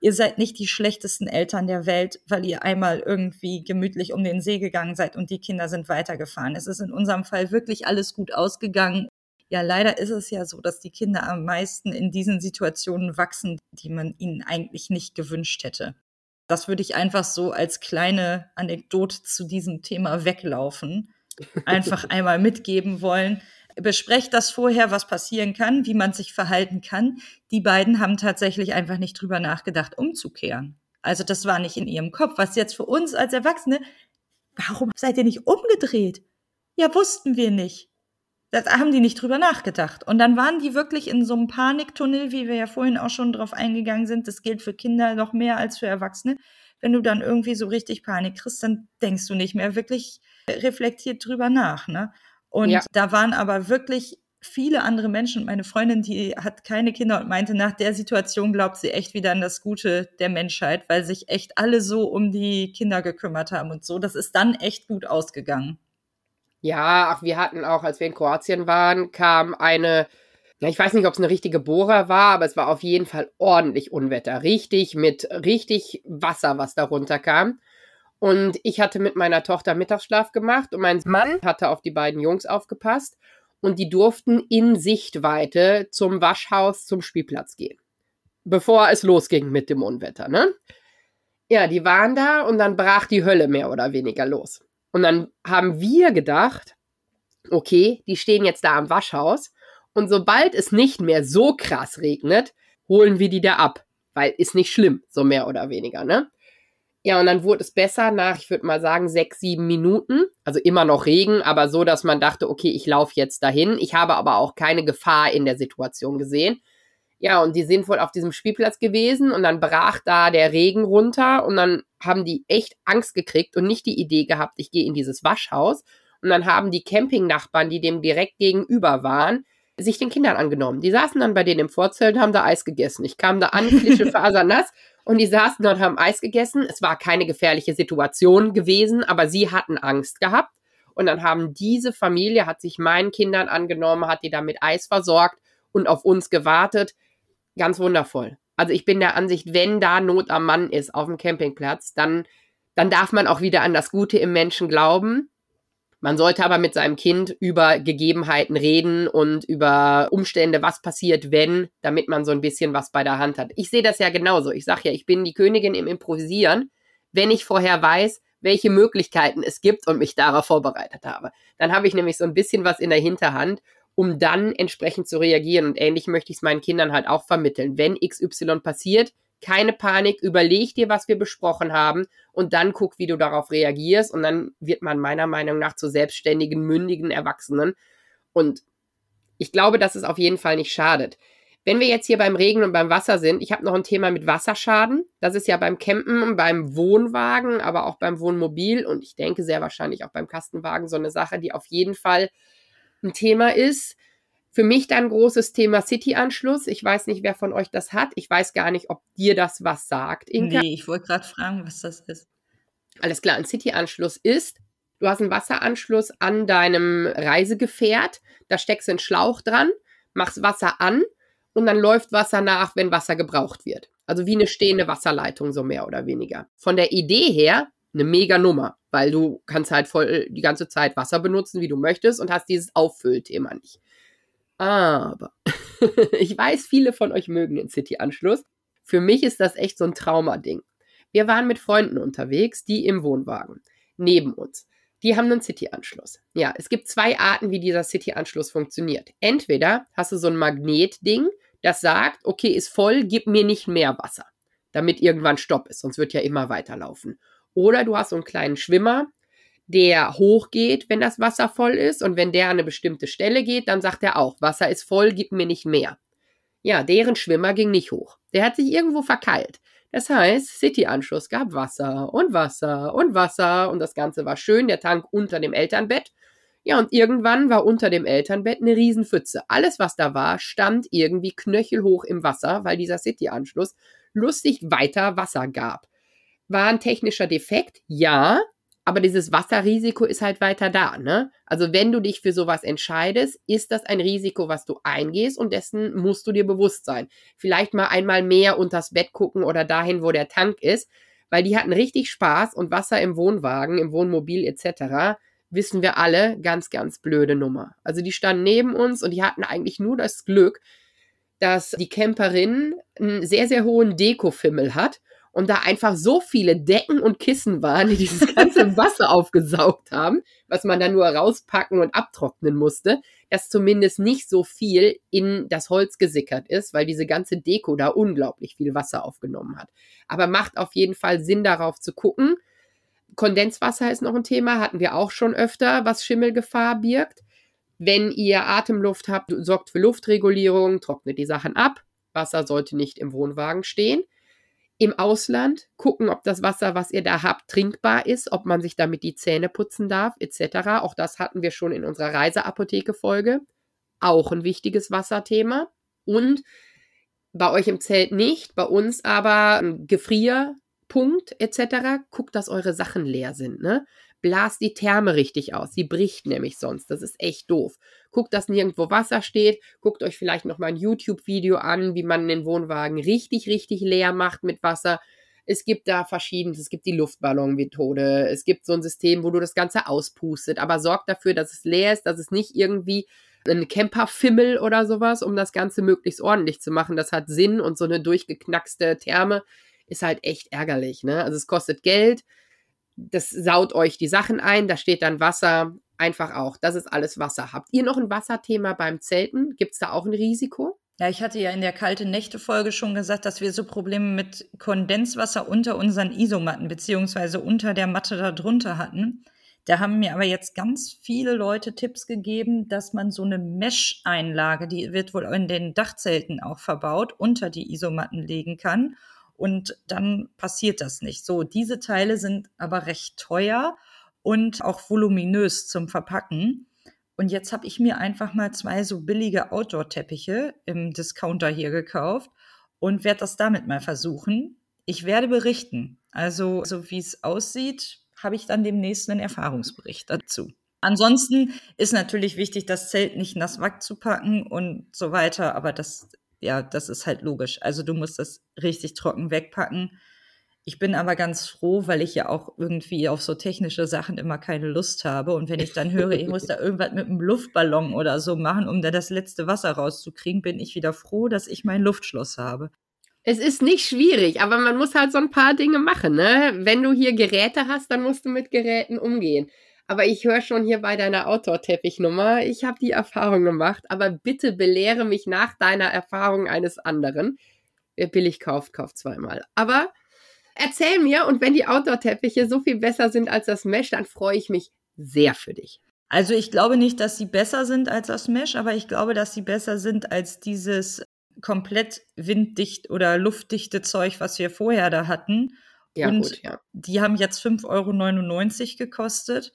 ihr seid nicht die schlechtesten Eltern der Welt, weil ihr einmal irgendwie gemütlich um den See gegangen seid und die Kinder sind weitergefahren. Es ist in unserem Fall wirklich alles gut ausgegangen. Ja, leider ist es ja so, dass die Kinder am meisten in diesen Situationen wachsen, die man ihnen eigentlich nicht gewünscht hätte. Das würde ich einfach so als kleine Anekdote zu diesem Thema weglaufen einfach einmal mitgeben wollen. Besprecht das vorher, was passieren kann, wie man sich verhalten kann. Die beiden haben tatsächlich einfach nicht drüber nachgedacht, umzukehren. Also das war nicht in ihrem Kopf. Was jetzt für uns als Erwachsene, warum seid ihr nicht umgedreht? Ja, wussten wir nicht. Da haben die nicht drüber nachgedacht. Und dann waren die wirklich in so einem Paniktunnel, wie wir ja vorhin auch schon drauf eingegangen sind. Das gilt für Kinder noch mehr als für Erwachsene. Wenn du dann irgendwie so richtig Panik kriegst, dann denkst du nicht mehr wirklich reflektiert drüber nach. Ne? Und ja. da waren aber wirklich viele andere Menschen. Meine Freundin, die hat keine Kinder und meinte, nach der Situation glaubt sie echt wieder an das Gute der Menschheit, weil sich echt alle so um die Kinder gekümmert haben und so. Das ist dann echt gut ausgegangen. Ja, ach, wir hatten auch, als wir in Kroatien waren, kam eine, ich weiß nicht, ob es eine richtige Bohrer war, aber es war auf jeden Fall ordentlich Unwetter. Richtig mit richtig Wasser, was da runterkam. Und ich hatte mit meiner Tochter Mittagsschlaf gemacht und mein Mann hatte auf die beiden Jungs aufgepasst und die durften in Sichtweite zum Waschhaus, zum Spielplatz gehen. Bevor es losging mit dem Unwetter, ne? Ja, die waren da und dann brach die Hölle mehr oder weniger los. Und dann haben wir gedacht, okay, die stehen jetzt da am Waschhaus und sobald es nicht mehr so krass regnet, holen wir die da ab, weil ist nicht schlimm, so mehr oder weniger, ne? Ja, und dann wurde es besser nach, ich würde mal sagen, sechs, sieben Minuten. Also immer noch Regen, aber so, dass man dachte, okay, ich laufe jetzt dahin. Ich habe aber auch keine Gefahr in der Situation gesehen. Ja, und die sind wohl auf diesem Spielplatz gewesen und dann brach da der Regen runter und dann haben die echt Angst gekriegt und nicht die Idee gehabt, ich gehe in dieses Waschhaus. Und dann haben die Campingnachbarn, die dem direkt gegenüber waren, sich den Kindern angenommen. Die saßen dann bei denen im Vorzelt und haben da Eis gegessen. Ich kam da an, Klische fasernass und die saßen dort, haben Eis gegessen. Es war keine gefährliche Situation gewesen, aber sie hatten Angst gehabt. Und dann haben diese Familie, hat sich meinen Kindern angenommen, hat die da mit Eis versorgt und auf uns gewartet. Ganz wundervoll. Also ich bin der Ansicht, wenn da Not am Mann ist auf dem Campingplatz, dann, dann darf man auch wieder an das Gute im Menschen glauben. Man sollte aber mit seinem Kind über Gegebenheiten reden und über Umstände, was passiert, wenn, damit man so ein bisschen was bei der Hand hat. Ich sehe das ja genauso. Ich sage ja, ich bin die Königin im Improvisieren. Wenn ich vorher weiß, welche Möglichkeiten es gibt und mich darauf vorbereitet habe. Dann habe ich nämlich so ein bisschen was in der Hinterhand, um dann entsprechend zu reagieren. Und ähnlich möchte ich es meinen Kindern halt auch vermitteln. Wenn XY passiert, keine Panik, überleg dir, was wir besprochen haben und dann guck, wie du darauf reagierst. Und dann wird man meiner Meinung nach zu selbstständigen, mündigen Erwachsenen. Und ich glaube, dass es auf jeden Fall nicht schadet. Wenn wir jetzt hier beim Regen und beim Wasser sind, ich habe noch ein Thema mit Wasserschaden. Das ist ja beim Campen, beim Wohnwagen, aber auch beim Wohnmobil und ich denke sehr wahrscheinlich auch beim Kastenwagen so eine Sache, die auf jeden Fall ein Thema ist. Für mich dann großes Thema City-Anschluss. Ich weiß nicht, wer von euch das hat. Ich weiß gar nicht, ob dir das was sagt. Inka. Nee, ich wollte gerade fragen, was das ist. Alles klar, ein City-Anschluss ist, du hast einen Wasseranschluss an deinem Reisegefährt, da steckst du einen Schlauch dran, machst Wasser an und dann läuft Wasser nach, wenn Wasser gebraucht wird. Also wie eine stehende Wasserleitung, so mehr oder weniger. Von der Idee her eine mega Nummer, weil du kannst halt voll die ganze Zeit Wasser benutzen, wie du möchtest und hast dieses Auffüllthema nicht. Aber ich weiß, viele von euch mögen den City-Anschluss. Für mich ist das echt so ein Traumading. Wir waren mit Freunden unterwegs, die im Wohnwagen neben uns. Die haben einen City-Anschluss. Ja, es gibt zwei Arten, wie dieser City-Anschluss funktioniert. Entweder hast du so ein Magnetding, das sagt, okay, ist voll, gib mir nicht mehr Wasser, damit irgendwann Stopp ist, sonst wird ja immer weiterlaufen. Oder du hast so einen kleinen Schwimmer, der hochgeht, wenn das Wasser voll ist und wenn der an eine bestimmte Stelle geht, dann sagt er auch, Wasser ist voll, gib mir nicht mehr. Ja, deren Schwimmer ging nicht hoch. Der hat sich irgendwo verkeilt. Das heißt, City-Anschluss gab Wasser und Wasser und Wasser und das Ganze war schön, der Tank unter dem Elternbett. Ja, und irgendwann war unter dem Elternbett eine Riesenpfütze. Alles, was da war, stand irgendwie knöchelhoch im Wasser, weil dieser City-Anschluss lustig weiter Wasser gab. War ein technischer Defekt? Ja, aber dieses Wasserrisiko ist halt weiter da, ne? Also wenn du dich für sowas entscheidest, ist das ein Risiko, was du eingehst und dessen musst du dir bewusst sein. Vielleicht mal einmal mehr unters Bett gucken oder dahin, wo der Tank ist, weil die hatten richtig Spaß und Wasser im Wohnwagen, im Wohnmobil etc. Wissen wir alle, ganz, ganz blöde Nummer. Also die standen neben uns und die hatten eigentlich nur das Glück, dass die Camperin einen sehr, sehr hohen Dekofimmel hat und da einfach so viele Decken und Kissen waren, die dieses ganze Wasser aufgesaugt haben, was man dann nur rauspacken und abtrocknen musste, dass zumindest nicht so viel in das Holz gesickert ist, weil diese ganze Deko da unglaublich viel Wasser aufgenommen hat. Aber macht auf jeden Fall Sinn, darauf zu gucken. Kondenswasser ist noch ein Thema, hatten wir auch schon öfter, was Schimmelgefahr birgt. Wenn ihr Atemluft habt, sorgt für Luftregulierung, trocknet die Sachen ab. Wasser sollte nicht im Wohnwagen stehen im Ausland, gucken, ob das Wasser, was ihr da habt, trinkbar ist, ob man sich damit die Zähne putzen darf, etc. Auch das hatten wir schon in unserer Reiseapotheke-Folge. Auch ein wichtiges Wasserthema. Und bei euch im Zelt nicht, bei uns aber ein Gefrierpunkt etc. Guckt, dass eure Sachen leer sind. Ne? Blast die Therme richtig aus. Sie bricht nämlich sonst. Das ist echt doof. Guckt, dass nirgendwo Wasser steht. Guckt euch vielleicht noch mal ein YouTube-Video an, wie man den Wohnwagen richtig, richtig leer macht mit Wasser. Es gibt da verschiedenes. Es gibt die Luftballon-Methode. Es gibt so ein System, wo du das Ganze auspustet. Aber sorgt dafür, dass es leer ist, dass es nicht irgendwie ein Camperfimmel oder sowas, um das Ganze möglichst ordentlich zu machen. Das hat Sinn und so eine durchgeknackste Therme ist halt echt ärgerlich. Ne? Also es kostet Geld das saut euch die Sachen ein, da steht dann Wasser, einfach auch, das ist alles Wasser. Habt ihr noch ein Wasserthema beim Zelten? Gibt es da auch ein Risiko? Ja, ich hatte ja in der kalte Nächte-Folge schon gesagt, dass wir so Probleme mit Kondenswasser unter unseren Isomatten beziehungsweise unter der Matte darunter hatten. Da haben mir aber jetzt ganz viele Leute Tipps gegeben, dass man so eine Mesh-Einlage, die wird wohl in den Dachzelten auch verbaut, unter die Isomatten legen kann und dann passiert das nicht. So, diese Teile sind aber recht teuer und auch voluminös zum Verpacken. Und jetzt habe ich mir einfach mal zwei so billige Outdoor-Teppiche im Discounter hier gekauft und werde das damit mal versuchen. Ich werde berichten. Also, so wie es aussieht, habe ich dann demnächst einen Erfahrungsbericht dazu. Ansonsten ist natürlich wichtig, das Zelt nicht nass wegzupacken und so weiter, aber das ja, das ist halt logisch. Also du musst das richtig trocken wegpacken. Ich bin aber ganz froh, weil ich ja auch irgendwie auf so technische Sachen immer keine Lust habe. Und wenn ich dann höre, ich muss da irgendwas mit einem Luftballon oder so machen, um da das letzte Wasser rauszukriegen, bin ich wieder froh, dass ich mein Luftschloss habe. Es ist nicht schwierig, aber man muss halt so ein paar Dinge machen. Ne? Wenn du hier Geräte hast, dann musst du mit Geräten umgehen. Aber ich höre schon hier bei deiner Outdoor-Teppichnummer, ich habe die Erfahrung gemacht, aber bitte belehre mich nach deiner Erfahrung eines anderen. Wer billig kauft, kauft zweimal. Aber erzähl mir, und wenn die Outdoor-Teppiche so viel besser sind als das Mesh, dann freue ich mich sehr für dich. Also ich glaube nicht, dass sie besser sind als das Mesh, aber ich glaube, dass sie besser sind als dieses komplett winddicht oder luftdichte Zeug, was wir vorher da hatten. Ja, und gut, ja. die haben jetzt 5,99 Euro gekostet.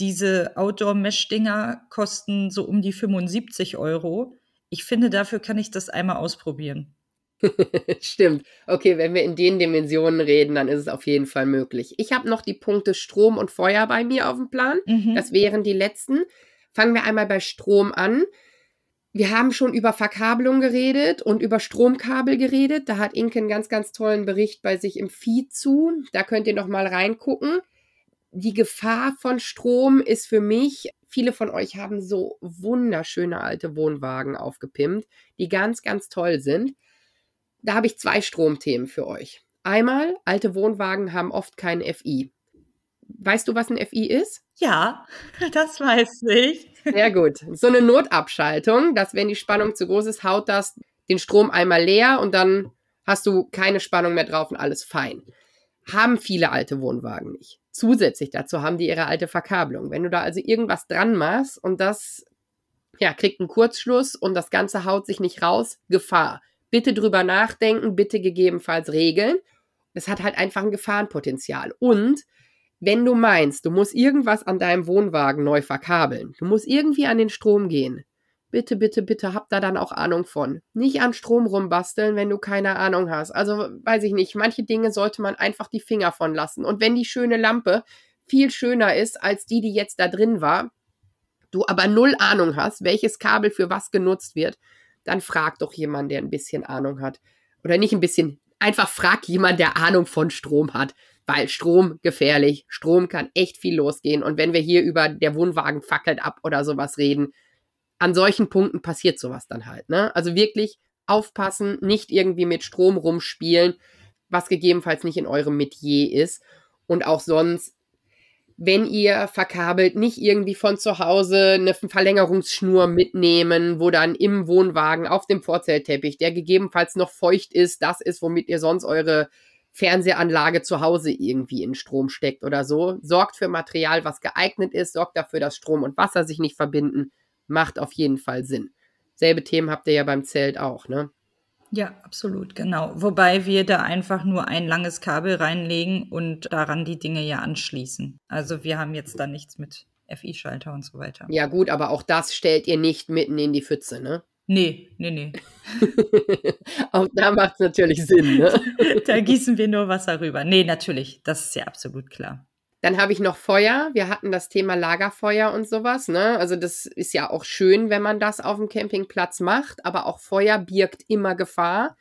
Diese Outdoor-Mesh-Dinger kosten so um die 75 Euro. Ich finde, dafür kann ich das einmal ausprobieren. Stimmt. Okay, wenn wir in den Dimensionen reden, dann ist es auf jeden Fall möglich. Ich habe noch die Punkte Strom und Feuer bei mir auf dem Plan. Mhm. Das wären die letzten. Fangen wir einmal bei Strom an. Wir haben schon über Verkabelung geredet und über Stromkabel geredet. Da hat Inke einen ganz, ganz tollen Bericht bei sich im Feed zu. Da könnt ihr noch mal reingucken die Gefahr von Strom ist für mich, viele von euch haben so wunderschöne alte Wohnwagen aufgepimpt, die ganz, ganz toll sind. Da habe ich zwei Stromthemen für euch. Einmal, alte Wohnwagen haben oft keinen FI. Weißt du, was ein FI ist? Ja, das weiß ich. Sehr gut. So eine Notabschaltung, dass wenn die Spannung zu groß ist, haut das den Strom einmal leer und dann hast du keine Spannung mehr drauf und alles fein. Haben viele alte Wohnwagen nicht. Zusätzlich dazu haben die ihre alte Verkabelung. Wenn du da also irgendwas dran machst und das ja, kriegt einen Kurzschluss und das Ganze haut sich nicht raus, Gefahr. Bitte drüber nachdenken, bitte gegebenenfalls regeln. Es hat halt einfach ein Gefahrenpotenzial. Und wenn du meinst, du musst irgendwas an deinem Wohnwagen neu verkabeln, du musst irgendwie an den Strom gehen, bitte, bitte, bitte habt da dann auch Ahnung von. Nicht an Strom rumbasteln, wenn du keine Ahnung hast. Also weiß ich nicht, manche Dinge sollte man einfach die Finger von lassen. Und wenn die schöne Lampe viel schöner ist als die, die jetzt da drin war, du aber null Ahnung hast, welches Kabel für was genutzt wird, dann frag doch jemanden, der ein bisschen Ahnung hat. Oder nicht ein bisschen, einfach frag jemanden, der Ahnung von Strom hat. Weil Strom gefährlich, Strom kann echt viel losgehen. Und wenn wir hier über der Wohnwagen fackelt ab oder sowas reden, an solchen Punkten passiert sowas dann halt. Ne? Also wirklich aufpassen, nicht irgendwie mit Strom rumspielen, was gegebenenfalls nicht in eurem Metier ist. Und auch sonst, wenn ihr verkabelt, nicht irgendwie von zu Hause eine Verlängerungsschnur mitnehmen, wo dann im Wohnwagen auf dem Vorzeltteppich, der gegebenenfalls noch feucht ist, das ist, womit ihr sonst eure Fernsehanlage zu Hause irgendwie in Strom steckt oder so. Sorgt für Material, was geeignet ist, sorgt dafür, dass Strom und Wasser sich nicht verbinden macht auf jeden Fall Sinn. Selbe Themen habt ihr ja beim Zelt auch, ne? Ja, absolut, genau. Wobei wir da einfach nur ein langes Kabel reinlegen und daran die Dinge ja anschließen. Also wir haben jetzt da nichts mit FI-Schalter und so weiter. Ja, gut, aber auch das stellt ihr nicht mitten in die Pfütze, ne? Nee, nee, nee. auch da macht es natürlich Sinn, ne? da gießen wir nur Wasser rüber. Nee, natürlich, das ist ja absolut klar. Dann habe ich noch Feuer. Wir hatten das Thema Lagerfeuer und sowas. Ne? Also das ist ja auch schön, wenn man das auf dem Campingplatz macht. Aber auch Feuer birgt immer Gefahr.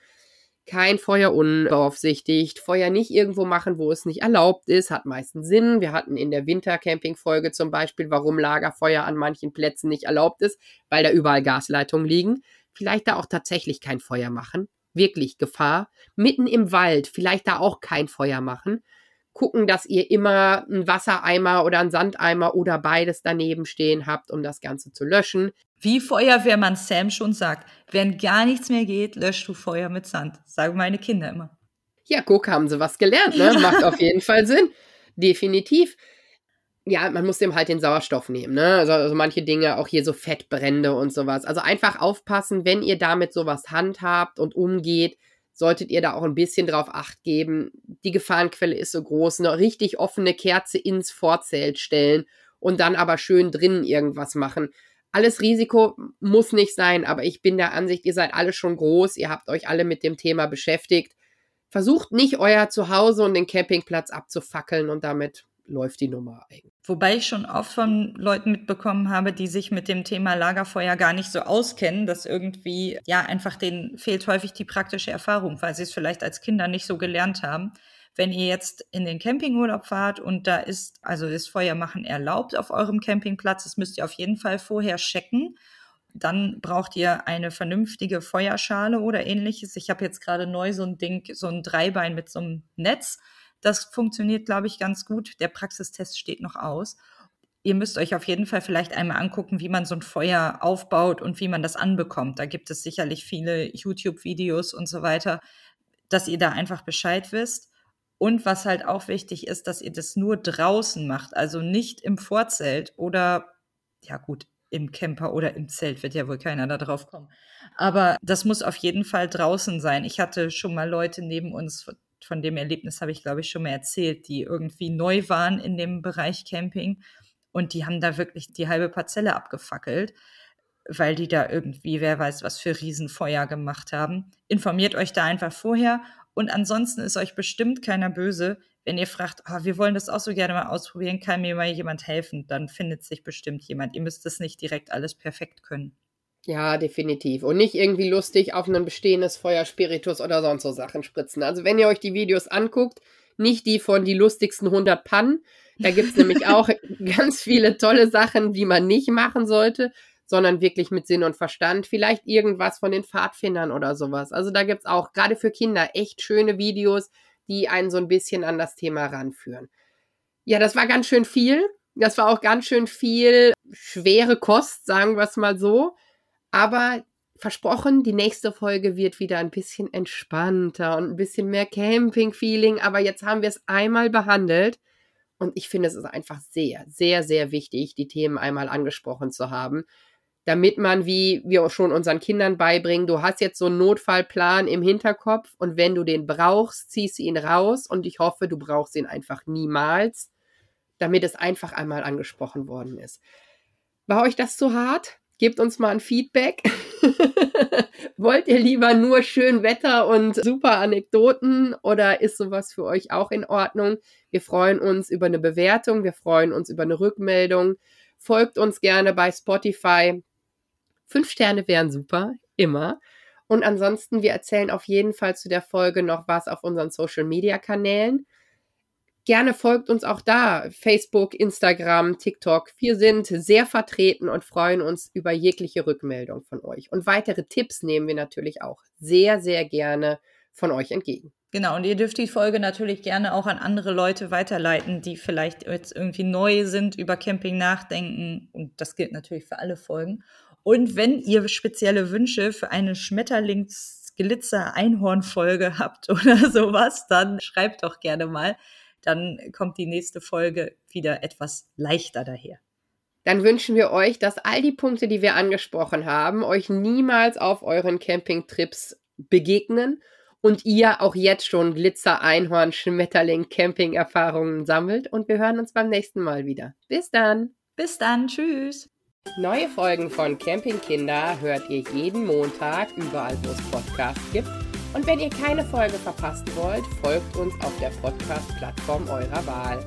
Kein Feuer unbeaufsichtigt. Feuer nicht irgendwo machen, wo es nicht erlaubt ist. Hat meistens Sinn. Wir hatten in der Wintercamping-Folge zum Beispiel, warum Lagerfeuer an manchen Plätzen nicht erlaubt ist, weil da überall Gasleitungen liegen. Vielleicht da auch tatsächlich kein Feuer machen. Wirklich Gefahr. Mitten im Wald vielleicht da auch kein Feuer machen gucken, dass ihr immer einen Wassereimer oder einen Sandeimer oder beides daneben stehen habt, um das Ganze zu löschen. Wie Feuerwehrmann Sam schon sagt, wenn gar nichts mehr geht, löscht du Feuer mit Sand. Sagen meine Kinder immer. Ja, guck, haben sie was gelernt, ne? Ja. Macht auf jeden Fall Sinn. Definitiv. Ja, man muss dem halt den Sauerstoff nehmen, ne? Also, also manche Dinge, auch hier so Fettbrände und sowas. Also einfach aufpassen, wenn ihr damit sowas handhabt und umgeht, solltet ihr da auch ein bisschen drauf acht geben. Die Gefahrenquelle ist so groß. Eine richtig offene Kerze ins Vorzelt stellen und dann aber schön drinnen irgendwas machen. Alles Risiko muss nicht sein, aber ich bin der Ansicht, ihr seid alle schon groß, ihr habt euch alle mit dem Thema beschäftigt. Versucht nicht euer Zuhause und den Campingplatz abzufackeln und damit läuft die Nummer eigentlich. Wobei ich schon oft von Leuten mitbekommen habe, die sich mit dem Thema Lagerfeuer gar nicht so auskennen, dass irgendwie, ja, einfach denen fehlt häufig die praktische Erfahrung, weil sie es vielleicht als Kinder nicht so gelernt haben. Wenn ihr jetzt in den Campingurlaub fahrt und da ist, also das Feuermachen erlaubt auf eurem Campingplatz, das müsst ihr auf jeden Fall vorher checken Dann braucht ihr eine vernünftige Feuerschale oder ähnliches. Ich habe jetzt gerade neu so ein Ding, so ein Dreibein mit so einem Netz. Das funktioniert, glaube ich, ganz gut. Der Praxistest steht noch aus. Ihr müsst euch auf jeden Fall vielleicht einmal angucken, wie man so ein Feuer aufbaut und wie man das anbekommt. Da gibt es sicherlich viele YouTube-Videos und so weiter, dass ihr da einfach Bescheid wisst. Und was halt auch wichtig ist, dass ihr das nur draußen macht, also nicht im Vorzelt oder, ja gut, im Camper oder im Zelt wird ja wohl keiner da drauf kommen. Aber das muss auf jeden Fall draußen sein. Ich hatte schon mal Leute neben uns, von dem Erlebnis habe ich, glaube ich, schon mal erzählt, die irgendwie neu waren in dem Bereich Camping und die haben da wirklich die halbe Parzelle abgefackelt, weil die da irgendwie, wer weiß, was für Riesenfeuer gemacht haben. Informiert euch da einfach vorher und ansonsten ist euch bestimmt keiner böse, wenn ihr fragt, oh, wir wollen das auch so gerne mal ausprobieren, kann mir mal jemand helfen, dann findet sich bestimmt jemand. Ihr müsst es nicht direkt alles perfekt können. Ja, definitiv. Und nicht irgendwie lustig auf ein bestehendes Feuerspiritus oder sonst so Sachen spritzen. Also wenn ihr euch die Videos anguckt, nicht die von die lustigsten 100 Pannen. Da gibt es nämlich auch ganz viele tolle Sachen, die man nicht machen sollte, sondern wirklich mit Sinn und Verstand. Vielleicht irgendwas von den Pfadfindern oder sowas. Also da gibt es auch gerade für Kinder echt schöne Videos, die einen so ein bisschen an das Thema ranführen. Ja, das war ganz schön viel. Das war auch ganz schön viel schwere Kost, sagen wir es mal so. Aber versprochen, die nächste Folge wird wieder ein bisschen entspannter und ein bisschen mehr Camping-Feeling. Aber jetzt haben wir es einmal behandelt. Und ich finde, es ist einfach sehr, sehr, sehr wichtig, die Themen einmal angesprochen zu haben damit man, wie wir auch schon unseren Kindern beibringen, du hast jetzt so einen Notfallplan im Hinterkopf und wenn du den brauchst, ziehst du ihn raus und ich hoffe, du brauchst ihn einfach niemals, damit es einfach einmal angesprochen worden ist. War euch das zu hart? Gebt uns mal ein Feedback. Wollt ihr lieber nur schön Wetter und super Anekdoten oder ist sowas für euch auch in Ordnung? Wir freuen uns über eine Bewertung, wir freuen uns über eine Rückmeldung. Folgt uns gerne bei Spotify. Fünf Sterne wären super, immer. Und ansonsten, wir erzählen auf jeden Fall zu der Folge noch was auf unseren Social Media Kanälen. Gerne folgt uns auch da. Facebook, Instagram, TikTok. Wir sind sehr vertreten und freuen uns über jegliche Rückmeldung von euch. Und weitere Tipps nehmen wir natürlich auch sehr, sehr gerne von euch entgegen. Genau, und ihr dürft die Folge natürlich gerne auch an andere Leute weiterleiten, die vielleicht jetzt irgendwie neu sind, über Camping nachdenken. Und das gilt natürlich für alle Folgen. Und wenn ihr spezielle Wünsche für eine Schmetterlingsglitzer-Einhorn-Folge habt oder sowas, dann schreibt doch gerne mal. Dann kommt die nächste Folge wieder etwas leichter daher. Dann wünschen wir euch, dass all die Punkte, die wir angesprochen haben, euch niemals auf euren Campingtrips begegnen und ihr auch jetzt schon Glitzer, Einhorn, Schmetterling, Camping-Erfahrungen sammelt. Und wir hören uns beim nächsten Mal wieder. Bis dann. Bis dann. Tschüss. Neue Folgen von Campingkinder hört ihr jeden Montag überall, wo es Podcasts gibt. Und wenn ihr keine Folge verpassen wollt, folgt uns auf der Podcast-Plattform eurer Wahl.